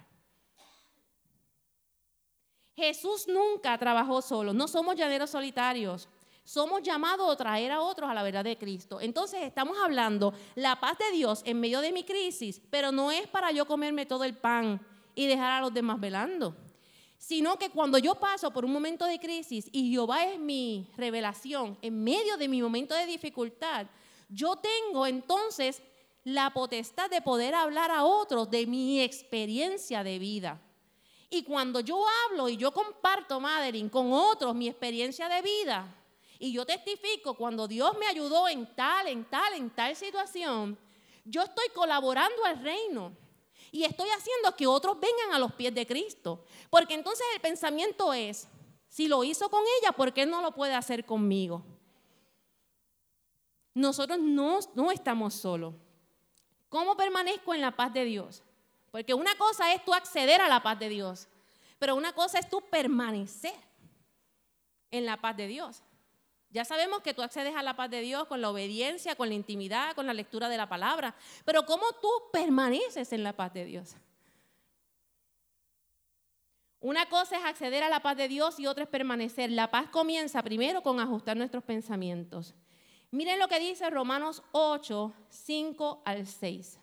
B: Jesús nunca trabajó solo, no somos llaneros solitarios. Somos llamados a traer a otros a la verdad de Cristo. Entonces estamos hablando la paz de Dios en medio de mi crisis, pero no es para yo comerme todo el pan y dejar a los demás velando, sino que cuando yo paso por un momento de crisis y Jehová es mi revelación en medio de mi momento de dificultad, yo tengo entonces la potestad de poder hablar a otros de mi experiencia de vida. Y cuando yo hablo y yo comparto, Madeline, con otros mi experiencia de vida, y yo testifico, cuando Dios me ayudó en tal, en tal, en tal situación, yo estoy colaborando al reino. Y estoy haciendo que otros vengan a los pies de Cristo. Porque entonces el pensamiento es, si lo hizo con ella, ¿por qué no lo puede hacer conmigo? Nosotros no, no estamos solos. ¿Cómo permanezco en la paz de Dios? Porque una cosa es tú acceder a la paz de Dios, pero una cosa es tú permanecer. en la paz de Dios. Ya sabemos que tú accedes a la paz de Dios con la obediencia, con la intimidad, con la lectura de la palabra. Pero ¿cómo tú permaneces en la paz de Dios? Una cosa es acceder a la paz de Dios y otra es permanecer. La paz comienza primero con ajustar nuestros pensamientos. Miren lo que dice Romanos 8, 5 al 6.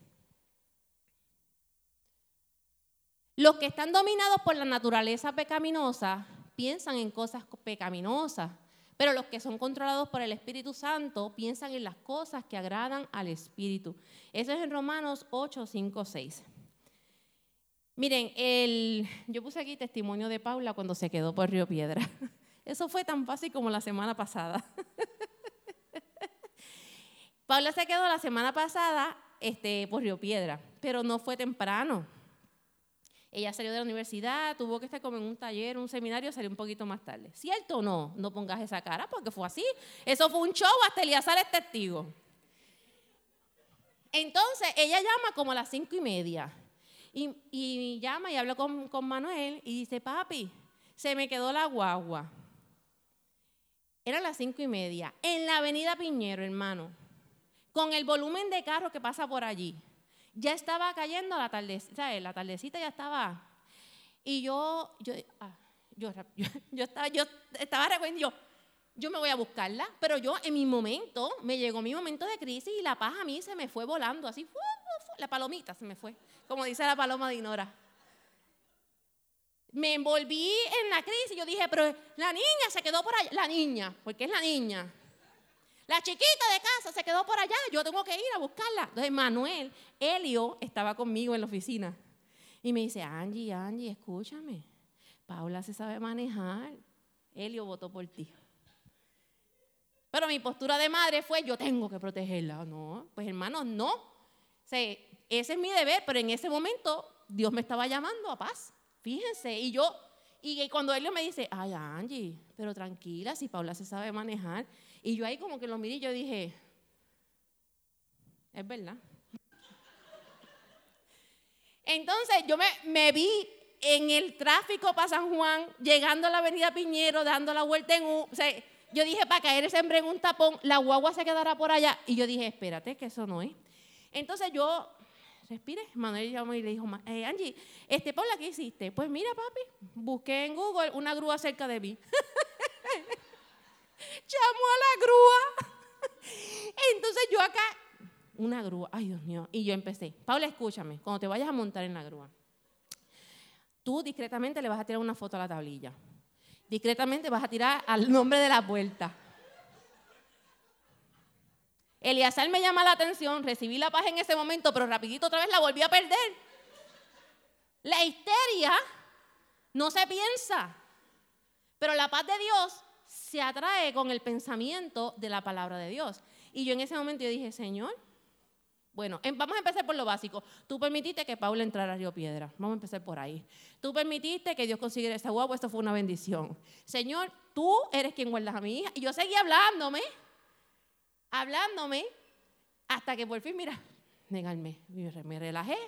B: Los que están dominados por la naturaleza pecaminosa piensan en cosas pecaminosas pero los que son controlados por el Espíritu Santo piensan en las cosas que agradan al Espíritu. Eso es en Romanos 8, 5, 6. Miren, el, yo puse aquí testimonio de Paula cuando se quedó por Río Piedra. <laughs> Eso fue tan fácil como la semana pasada. <laughs> Paula se quedó la semana pasada este, por Río Piedra, pero no fue temprano. Ella salió de la universidad, tuvo que estar como en un taller, un seminario, salió un poquito más tarde. ¿Cierto o no? No pongas esa cara porque fue así. Eso fue un show, hasta Elías es testigo. Entonces, ella llama como a las cinco y media. Y, llama y habla con, con Manuel y dice, papi, se me quedó la guagua. Eran las cinco y media. En la avenida Piñero, hermano. Con el volumen de carro que pasa por allí ya estaba cayendo la tardecita, la tardecita ya estaba. Y yo, yo, ah, yo, <laughs> yo, estaba, yo estaba yo, yo me voy a buscarla, pero yo en mi momento, me llegó mi momento de crisis y la paz a mí se me fue volando, así, la palomita se me fue, como dice la paloma de Inora. Me envolví en la crisis, yo dije, pero la niña se quedó por allá, la niña, porque es la niña. La chiquita de casa se quedó por allá, yo tengo que ir a buscarla. Entonces Manuel, Elio, estaba conmigo en la oficina. Y me dice, Angie, Angie, escúchame. Paula se sabe manejar. Elio votó por ti. Pero mi postura de madre fue, yo tengo que protegerla. No, pues hermanos, no. ese es mi deber, pero en ese momento Dios me estaba llamando a paz. Fíjense, y yo, y cuando Elio me dice, ay Angie, pero tranquila, si Paula se sabe manejar. Y yo ahí como que lo miré y yo dije, es verdad. Entonces yo me, vi en el tráfico para San Juan, llegando a la avenida Piñero, dando la vuelta en U. O sea, yo dije, para caer siempre en un tapón, la guagua se quedará por allá. Y yo dije, espérate, que eso no es. Entonces yo, respire, Manuel llamó y le dijo, eh, Angie, este, Paula, ¿qué hiciste? Pues mira, papi, busqué en Google una grúa cerca de mí. <laughs> llamó a la grúa. Entonces yo acá, una grúa, ay Dios mío, y yo empecé, Paula, escúchame, cuando te vayas a montar en la grúa, tú discretamente le vas a tirar una foto a la tablilla. Discretamente vas a tirar al nombre de la puerta. Eliazar me llama la atención, recibí la paz en ese momento, pero rapidito otra vez la volví a perder. La histeria no se piensa, pero la paz de Dios se atrae con el pensamiento de la palabra de Dios. Y yo en ese momento yo dije, Señor, bueno, em, vamos a empezar por lo básico. Tú permitiste que Paula entrara a Piedra. Vamos a empezar por ahí. Tú permitiste que Dios consiguiera esa guagua. Esto fue una bendición. Señor, tú eres quien guardas a mi hija. Y yo seguí hablándome, hablándome, hasta que por fin, mira, negarme. Me relajé.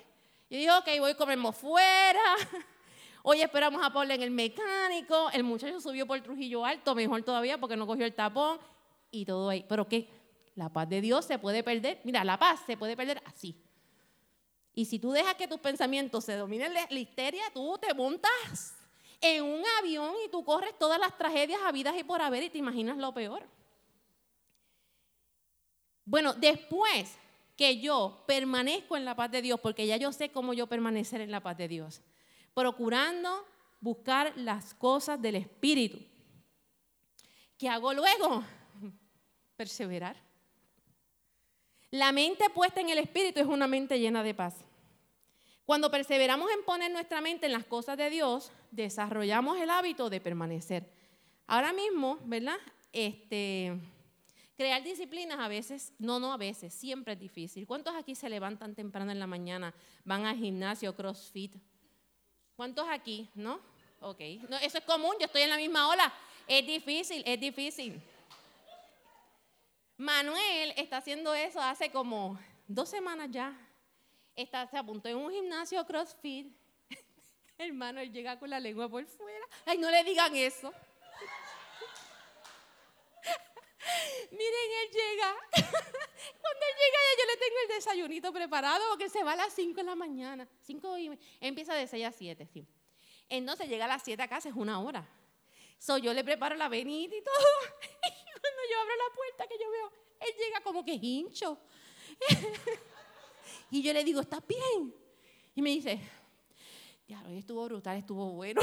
B: Yo dije, ok, voy a comerme fuera. <laughs> Hoy esperamos a Paula en el mecánico. El muchacho subió por Trujillo Alto, mejor todavía porque no cogió el tapón y todo ahí. Pero ¿qué? La paz de Dios se puede perder. Mira, la paz se puede perder así. Y si tú dejas que tus pensamientos se dominen la histeria, tú te montas en un avión y tú corres todas las tragedias habidas y por haber y te imaginas lo peor. Bueno, después que yo permanezco en la paz de Dios, porque ya yo sé cómo yo permanecer en la paz de Dios procurando buscar las cosas del Espíritu. ¿Qué hago luego? <laughs> Perseverar. La mente puesta en el Espíritu es una mente llena de paz. Cuando perseveramos en poner nuestra mente en las cosas de Dios, desarrollamos el hábito de permanecer. Ahora mismo, ¿verdad? Este, crear disciplinas a veces, no, no a veces, siempre es difícil. ¿Cuántos aquí se levantan temprano en la mañana, van al gimnasio, crossfit, ¿Cuántos aquí? ¿No? Ok. No, eso es común, yo estoy en la misma ola. Es difícil, es difícil. Manuel está haciendo eso hace como dos semanas ya. Está, se apuntó en un gimnasio CrossFit. <laughs> Hermano, él llega con la lengua por fuera. Ay, no le digan eso. Miren, él llega. <laughs> Cuando él llega ya yo le tengo el desayunito preparado porque se va a las 5 de la mañana. 5 y empieza de 6 a 7, sí. Entonces llega a las 7 a casa, es una hora. So, yo le preparo la venita y todo. <laughs> Y cuando yo abro la puerta que yo veo, él llega como que hincho. <laughs> y yo le digo, ¿estás bien? Y me dice, ya, hoy estuvo brutal, estuvo bueno.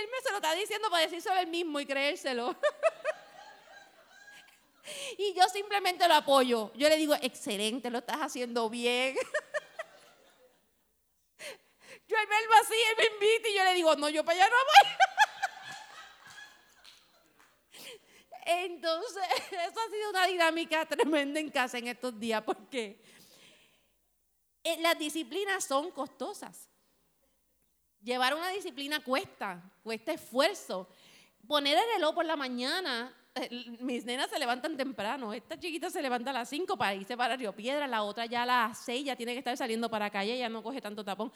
B: Él me se lo está diciendo para decírselo él mismo y creérselo. <laughs> y yo simplemente lo apoyo. Yo le digo, excelente, lo estás haciendo bien. <laughs> yo él me así, él me invita y yo le digo, no, yo para allá no voy. <laughs> Entonces, eso ha sido una dinámica tremenda en casa en estos días porque eh, las disciplinas son costosas. Llevar una disciplina cuesta, cuesta esfuerzo. Poner el reloj por la mañana, eh, mis nenas se levantan temprano. Esta chiquita se levanta a las 5 para irse para Río Piedra, la otra ya a las 6 ya tiene que estar saliendo para calle, ya no coge tanto tapón.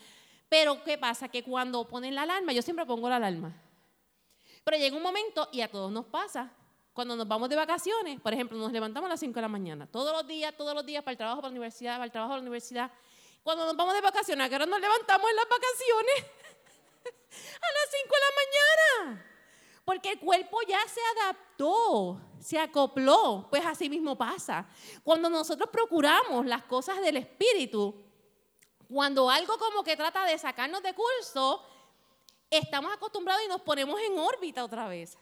B: Pero ¿qué pasa? Que cuando ponen la alarma, yo siempre pongo la alarma. Pero llega un momento, y a todos nos pasa, cuando nos vamos de vacaciones, por ejemplo, nos levantamos a las 5 de la mañana, todos los días, todos los días, para el trabajo, para la universidad, para el trabajo, para la universidad. Cuando nos vamos de vacaciones, ¿a qué hora nos levantamos en las vacaciones? <laughs> a las 5 de la mañana. Porque el cuerpo ya se adaptó, se acopló. Pues así mismo pasa. Cuando nosotros procuramos las cosas del espíritu, cuando algo como que trata de sacarnos de curso, estamos acostumbrados y nos ponemos en órbita otra vez.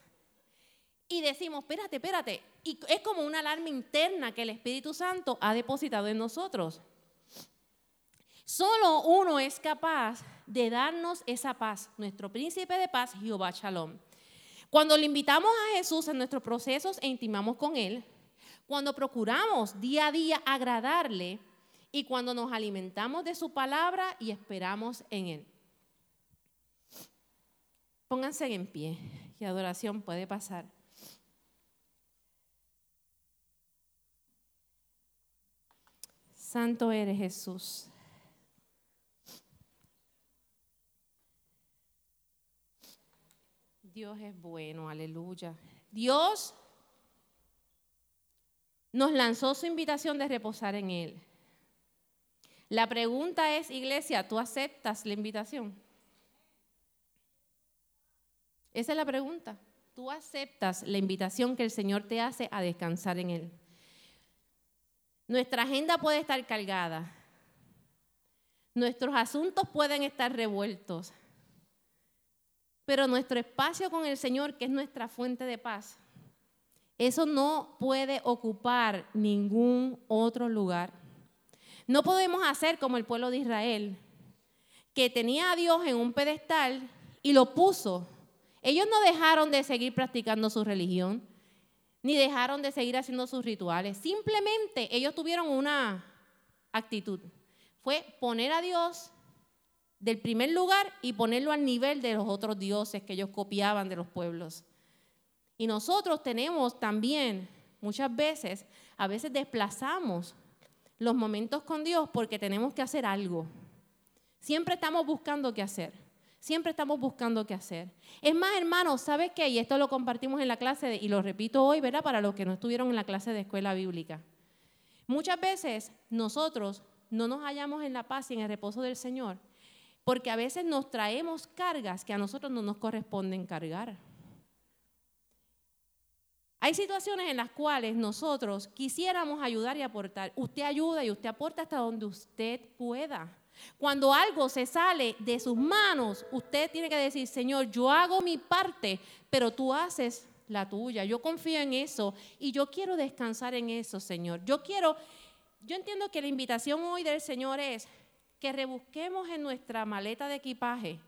B: Y decimos, espérate, espérate. Y es como una alarma interna que el Espíritu Santo ha depositado en nosotros. Solo uno es capaz de darnos esa paz, nuestro príncipe de paz, Jehová Shalom. Cuando le invitamos a Jesús en nuestros procesos e intimamos con Él, cuando procuramos día a día agradarle y cuando nos alimentamos de su palabra y esperamos en Él. Pónganse en pie y adoración puede pasar. Santo eres Jesús. Dios es bueno, aleluya. Dios nos lanzó su invitación de reposar en Él. La pregunta es, iglesia, ¿tú aceptas la invitación? Esa es la pregunta. ¿Tú aceptas la invitación que el Señor te hace a descansar en Él? Nuestra agenda puede estar cargada. Nuestros asuntos pueden estar revueltos. Pero nuestro espacio con el Señor, que es nuestra fuente de paz, eso no puede ocupar ningún otro lugar. No podemos hacer como el pueblo de Israel, que tenía a Dios en un pedestal y lo puso. Ellos no dejaron de seguir practicando su religión, ni dejaron de seguir haciendo sus rituales. Simplemente ellos tuvieron una actitud. Fue poner a Dios del primer lugar y ponerlo al nivel de los otros dioses que ellos copiaban de los pueblos. Y nosotros tenemos también, muchas veces, a veces desplazamos los momentos con Dios porque tenemos que hacer algo. Siempre estamos buscando qué hacer. Siempre estamos buscando qué hacer. Es más, hermanos, ¿sabes qué? Y esto lo compartimos en la clase y lo repito hoy, ¿verdad? Para los que no estuvieron en la clase de escuela bíblica. Muchas veces nosotros no nos hallamos en la paz y en el reposo del Señor porque a veces nos traemos cargas que a nosotros no nos corresponden cargar. Hay situaciones en las cuales nosotros quisiéramos ayudar y aportar. Usted ayuda y usted aporta hasta donde usted pueda. Cuando algo se sale de sus manos, usted tiene que decir, Señor, yo hago mi parte, pero tú haces la tuya. Yo confío en eso y yo quiero descansar en eso, Señor. Yo quiero, yo entiendo que la invitación hoy del Señor es, que rebusquemos en nuestra maleta de equipaje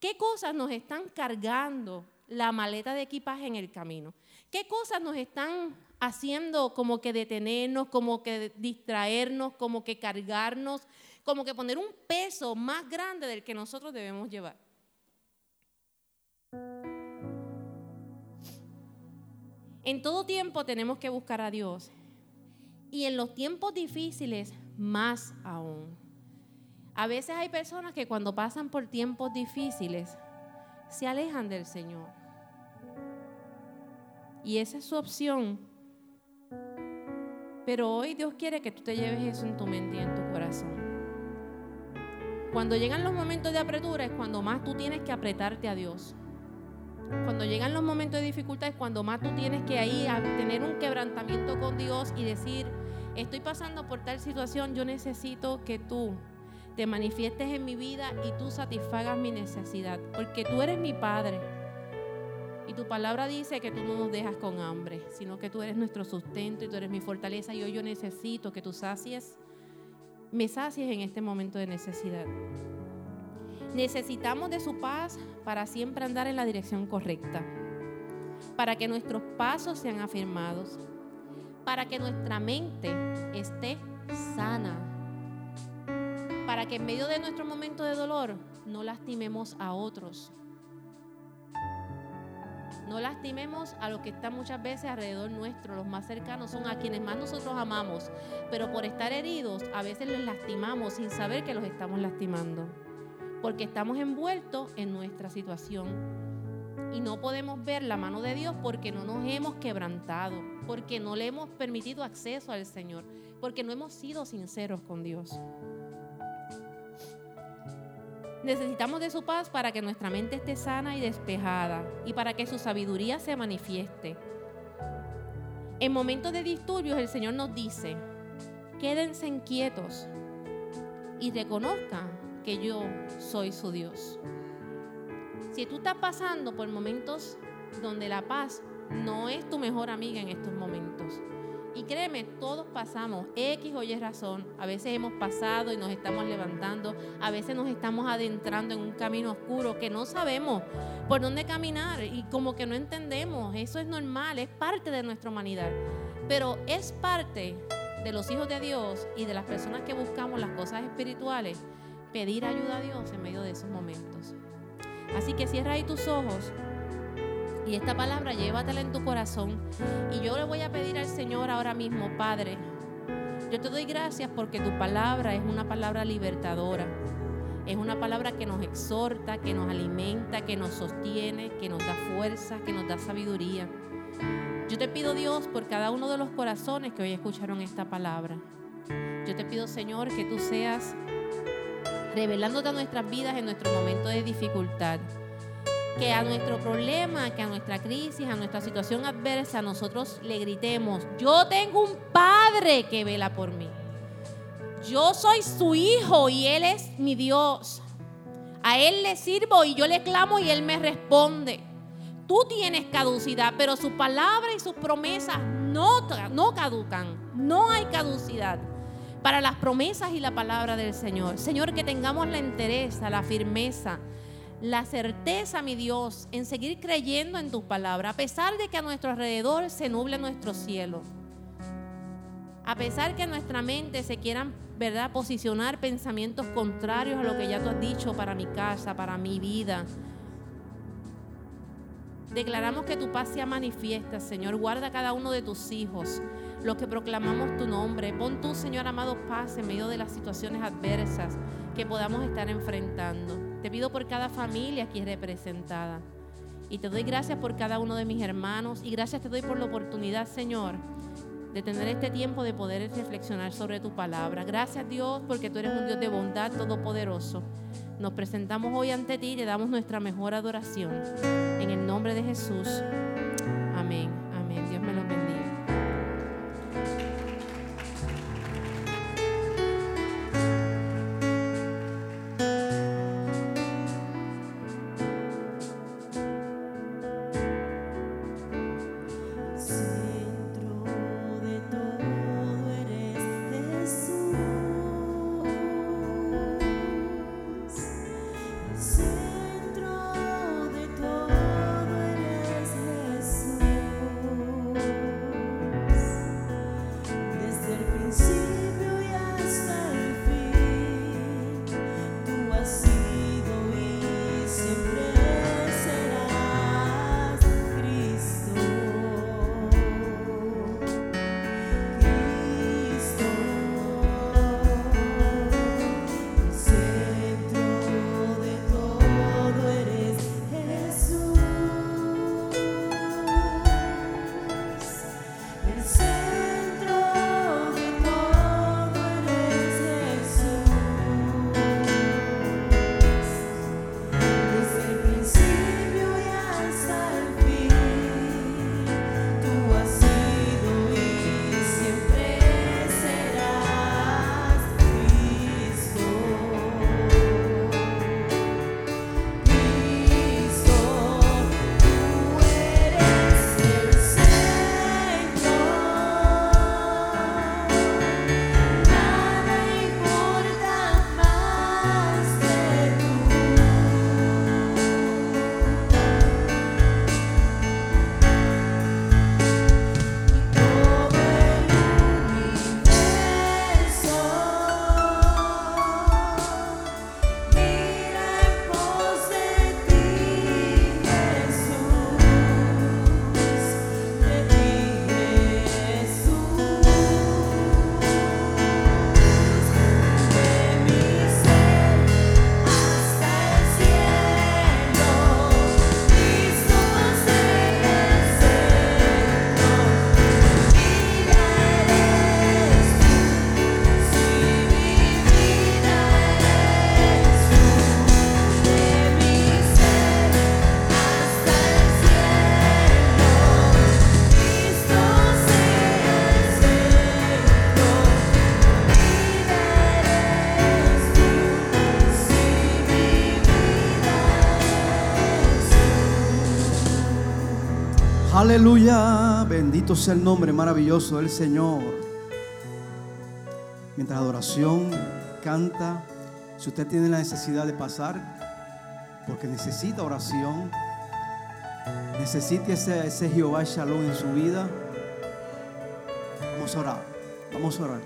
B: qué cosas nos están cargando la maleta de equipaje en el camino. ¿Qué cosas nos están haciendo como que detenernos, como que distraernos, como que cargarnos, como que poner un peso más grande del que nosotros debemos llevar? En todo tiempo tenemos que buscar a Dios y en los tiempos difíciles más aún. A veces hay personas que cuando pasan por tiempos difíciles se alejan del Señor. Y esa es su opción. Pero hoy Dios quiere que tú te lleves eso en tu mente y en tu corazón. Cuando llegan los momentos de apretura es cuando más tú tienes que apretarte a Dios. Cuando llegan los momentos de dificultad es cuando más tú tienes que ahí tener un quebrantamiento con Dios y decir, estoy pasando por tal situación, yo necesito que tú te manifiestes en mi vida y tú satisfagas mi necesidad, porque tú eres mi Padre. Y tu palabra dice que tú no nos dejas con hambre, sino que tú eres nuestro sustento y tú eres mi fortaleza y hoy yo necesito que tú sacies, me sacies en este momento de necesidad. Necesitamos de su paz para siempre andar en la dirección correcta, para que nuestros pasos sean afirmados, para que nuestra mente esté sana, para que en medio de nuestro momento de dolor no lastimemos a otros. No lastimemos a los que están muchas veces alrededor nuestro, los más cercanos son a quienes más nosotros amamos, pero por estar heridos a veces les lastimamos sin saber que los estamos lastimando, porque estamos envueltos en nuestra situación. Y no podemos ver la mano de Dios porque no nos hemos quebrantado, porque no le hemos permitido acceso al Señor, porque no hemos sido sinceros con Dios. Necesitamos de su paz para que nuestra mente esté sana y despejada y para que su sabiduría se manifieste. En momentos de disturbios el Señor nos dice, quédense inquietos y reconozcan que yo soy su Dios. Si tú estás pasando por momentos donde la paz no es tu mejor amiga en estos momentos, y créeme, todos pasamos X o Y razón. A veces hemos pasado y nos estamos levantando. A veces nos estamos adentrando en un camino oscuro que no sabemos por dónde caminar y como que no entendemos. Eso es normal, es parte de nuestra humanidad. Pero es parte de los hijos de Dios y de las personas que buscamos las cosas espirituales pedir ayuda a Dios en medio de esos momentos. Así que cierra ahí tus ojos y esta palabra llévatela en tu corazón. Y yo le voy a pedir al Señor ahora mismo, Padre, yo te doy gracias porque tu palabra es una palabra libertadora. Es una palabra que nos exhorta, que nos alimenta, que nos sostiene, que nos da fuerza, que nos da sabiduría. Yo te pido Dios por cada uno de los corazones que hoy escucharon esta palabra. Yo te pido Señor que tú seas revelándote a nuestras vidas en nuestro momento de dificultad que a nuestro problema, que a nuestra crisis, a nuestra situación adversa, nosotros le gritemos, yo tengo un Padre que vela por mí. Yo soy su hijo y Él es mi Dios. A Él le sirvo y yo le clamo y Él me responde. Tú tienes caducidad, pero su palabra y sus promesas no, no caducan. No hay caducidad para las promesas y la palabra del Señor. Señor, que tengamos la entereza, la firmeza, la certeza, mi Dios, en seguir creyendo en tu palabra, a pesar de que a nuestro alrededor se nuble nuestro cielo. A pesar que nuestra mente se quieran, ¿verdad?, posicionar pensamientos contrarios a lo que ya tú has dicho para mi casa, para mi vida. Declaramos que tu paz sea manifiesta, Señor. Guarda cada uno de tus hijos, los que proclamamos tu nombre. Pon tú, Señor amado, paz en medio de las situaciones adversas que podamos estar enfrentando. Te pido por cada familia aquí representada. Y te doy gracias por cada uno de mis hermanos. Y gracias te doy por la oportunidad, Señor, de tener este tiempo de poder reflexionar sobre tu palabra. Gracias, Dios, porque tú eres un Dios de bondad todopoderoso. Nos presentamos hoy ante ti y le damos nuestra mejor adoración. En el nombre de Jesús. Amén.
C: Aleluya, bendito sea el nombre maravilloso del Señor. Mientras adoración canta, si usted tiene la necesidad de pasar, porque necesita oración, necesita ese, ese Jehová Shalom en su vida, vamos a orar, vamos a orar.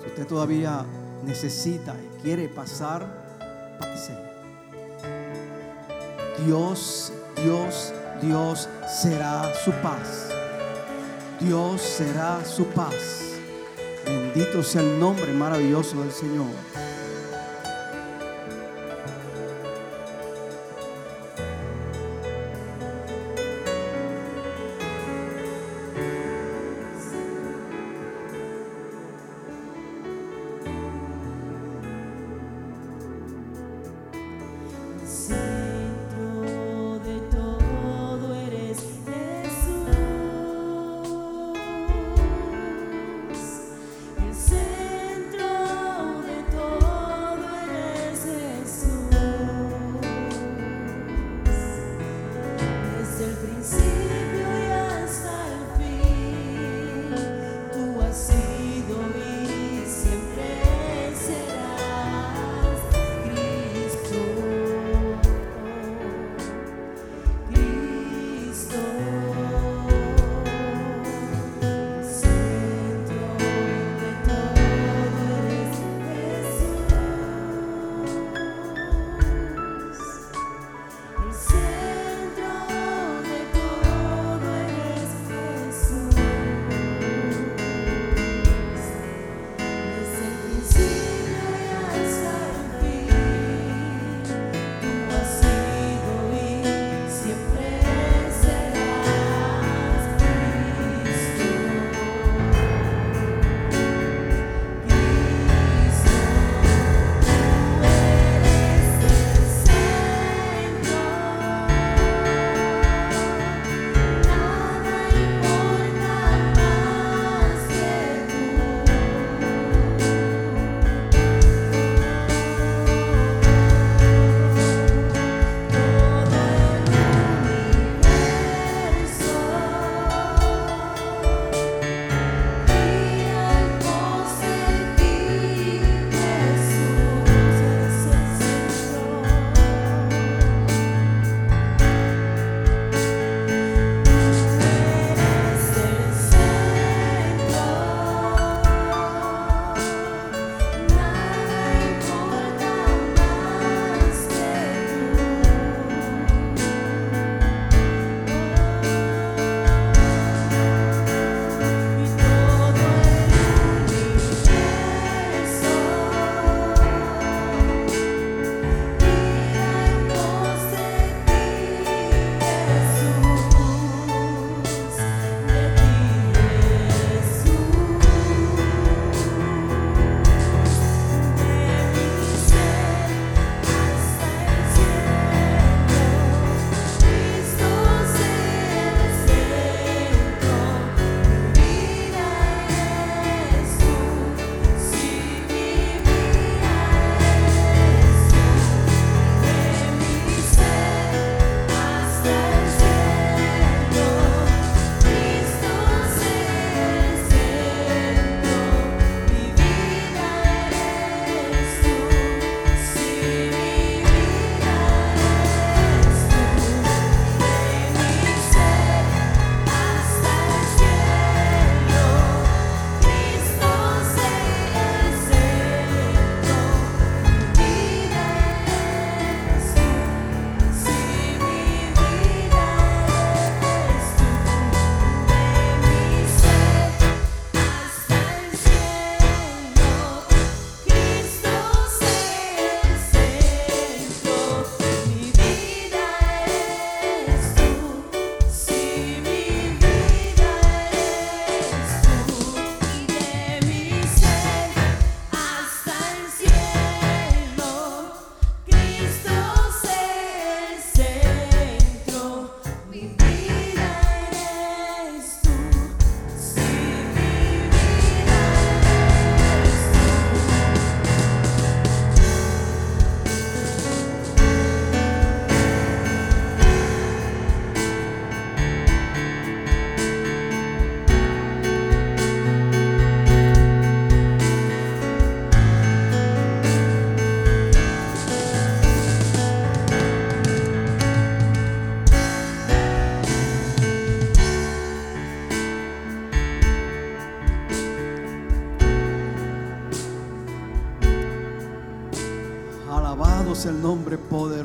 C: Si usted todavía necesita y quiere pasar, pase. Dios, Dios, Dios será su paz. Dios será su paz. Bendito sea el nombre maravilloso del Señor.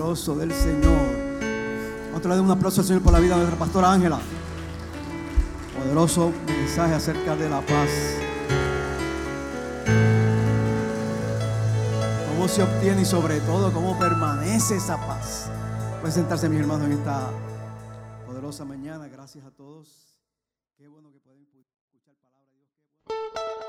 C: Del Señor. Otra vez un aplauso al Señor por la vida de nuestra pastora Ángela. Poderoso mensaje acerca de la paz. Cómo se obtiene y sobre todo cómo permanece esa paz. Pueden sentarse mis hermanos en esta poderosa mañana. Gracias a todos. Qué bueno que pueden escuchar palabra de Dios.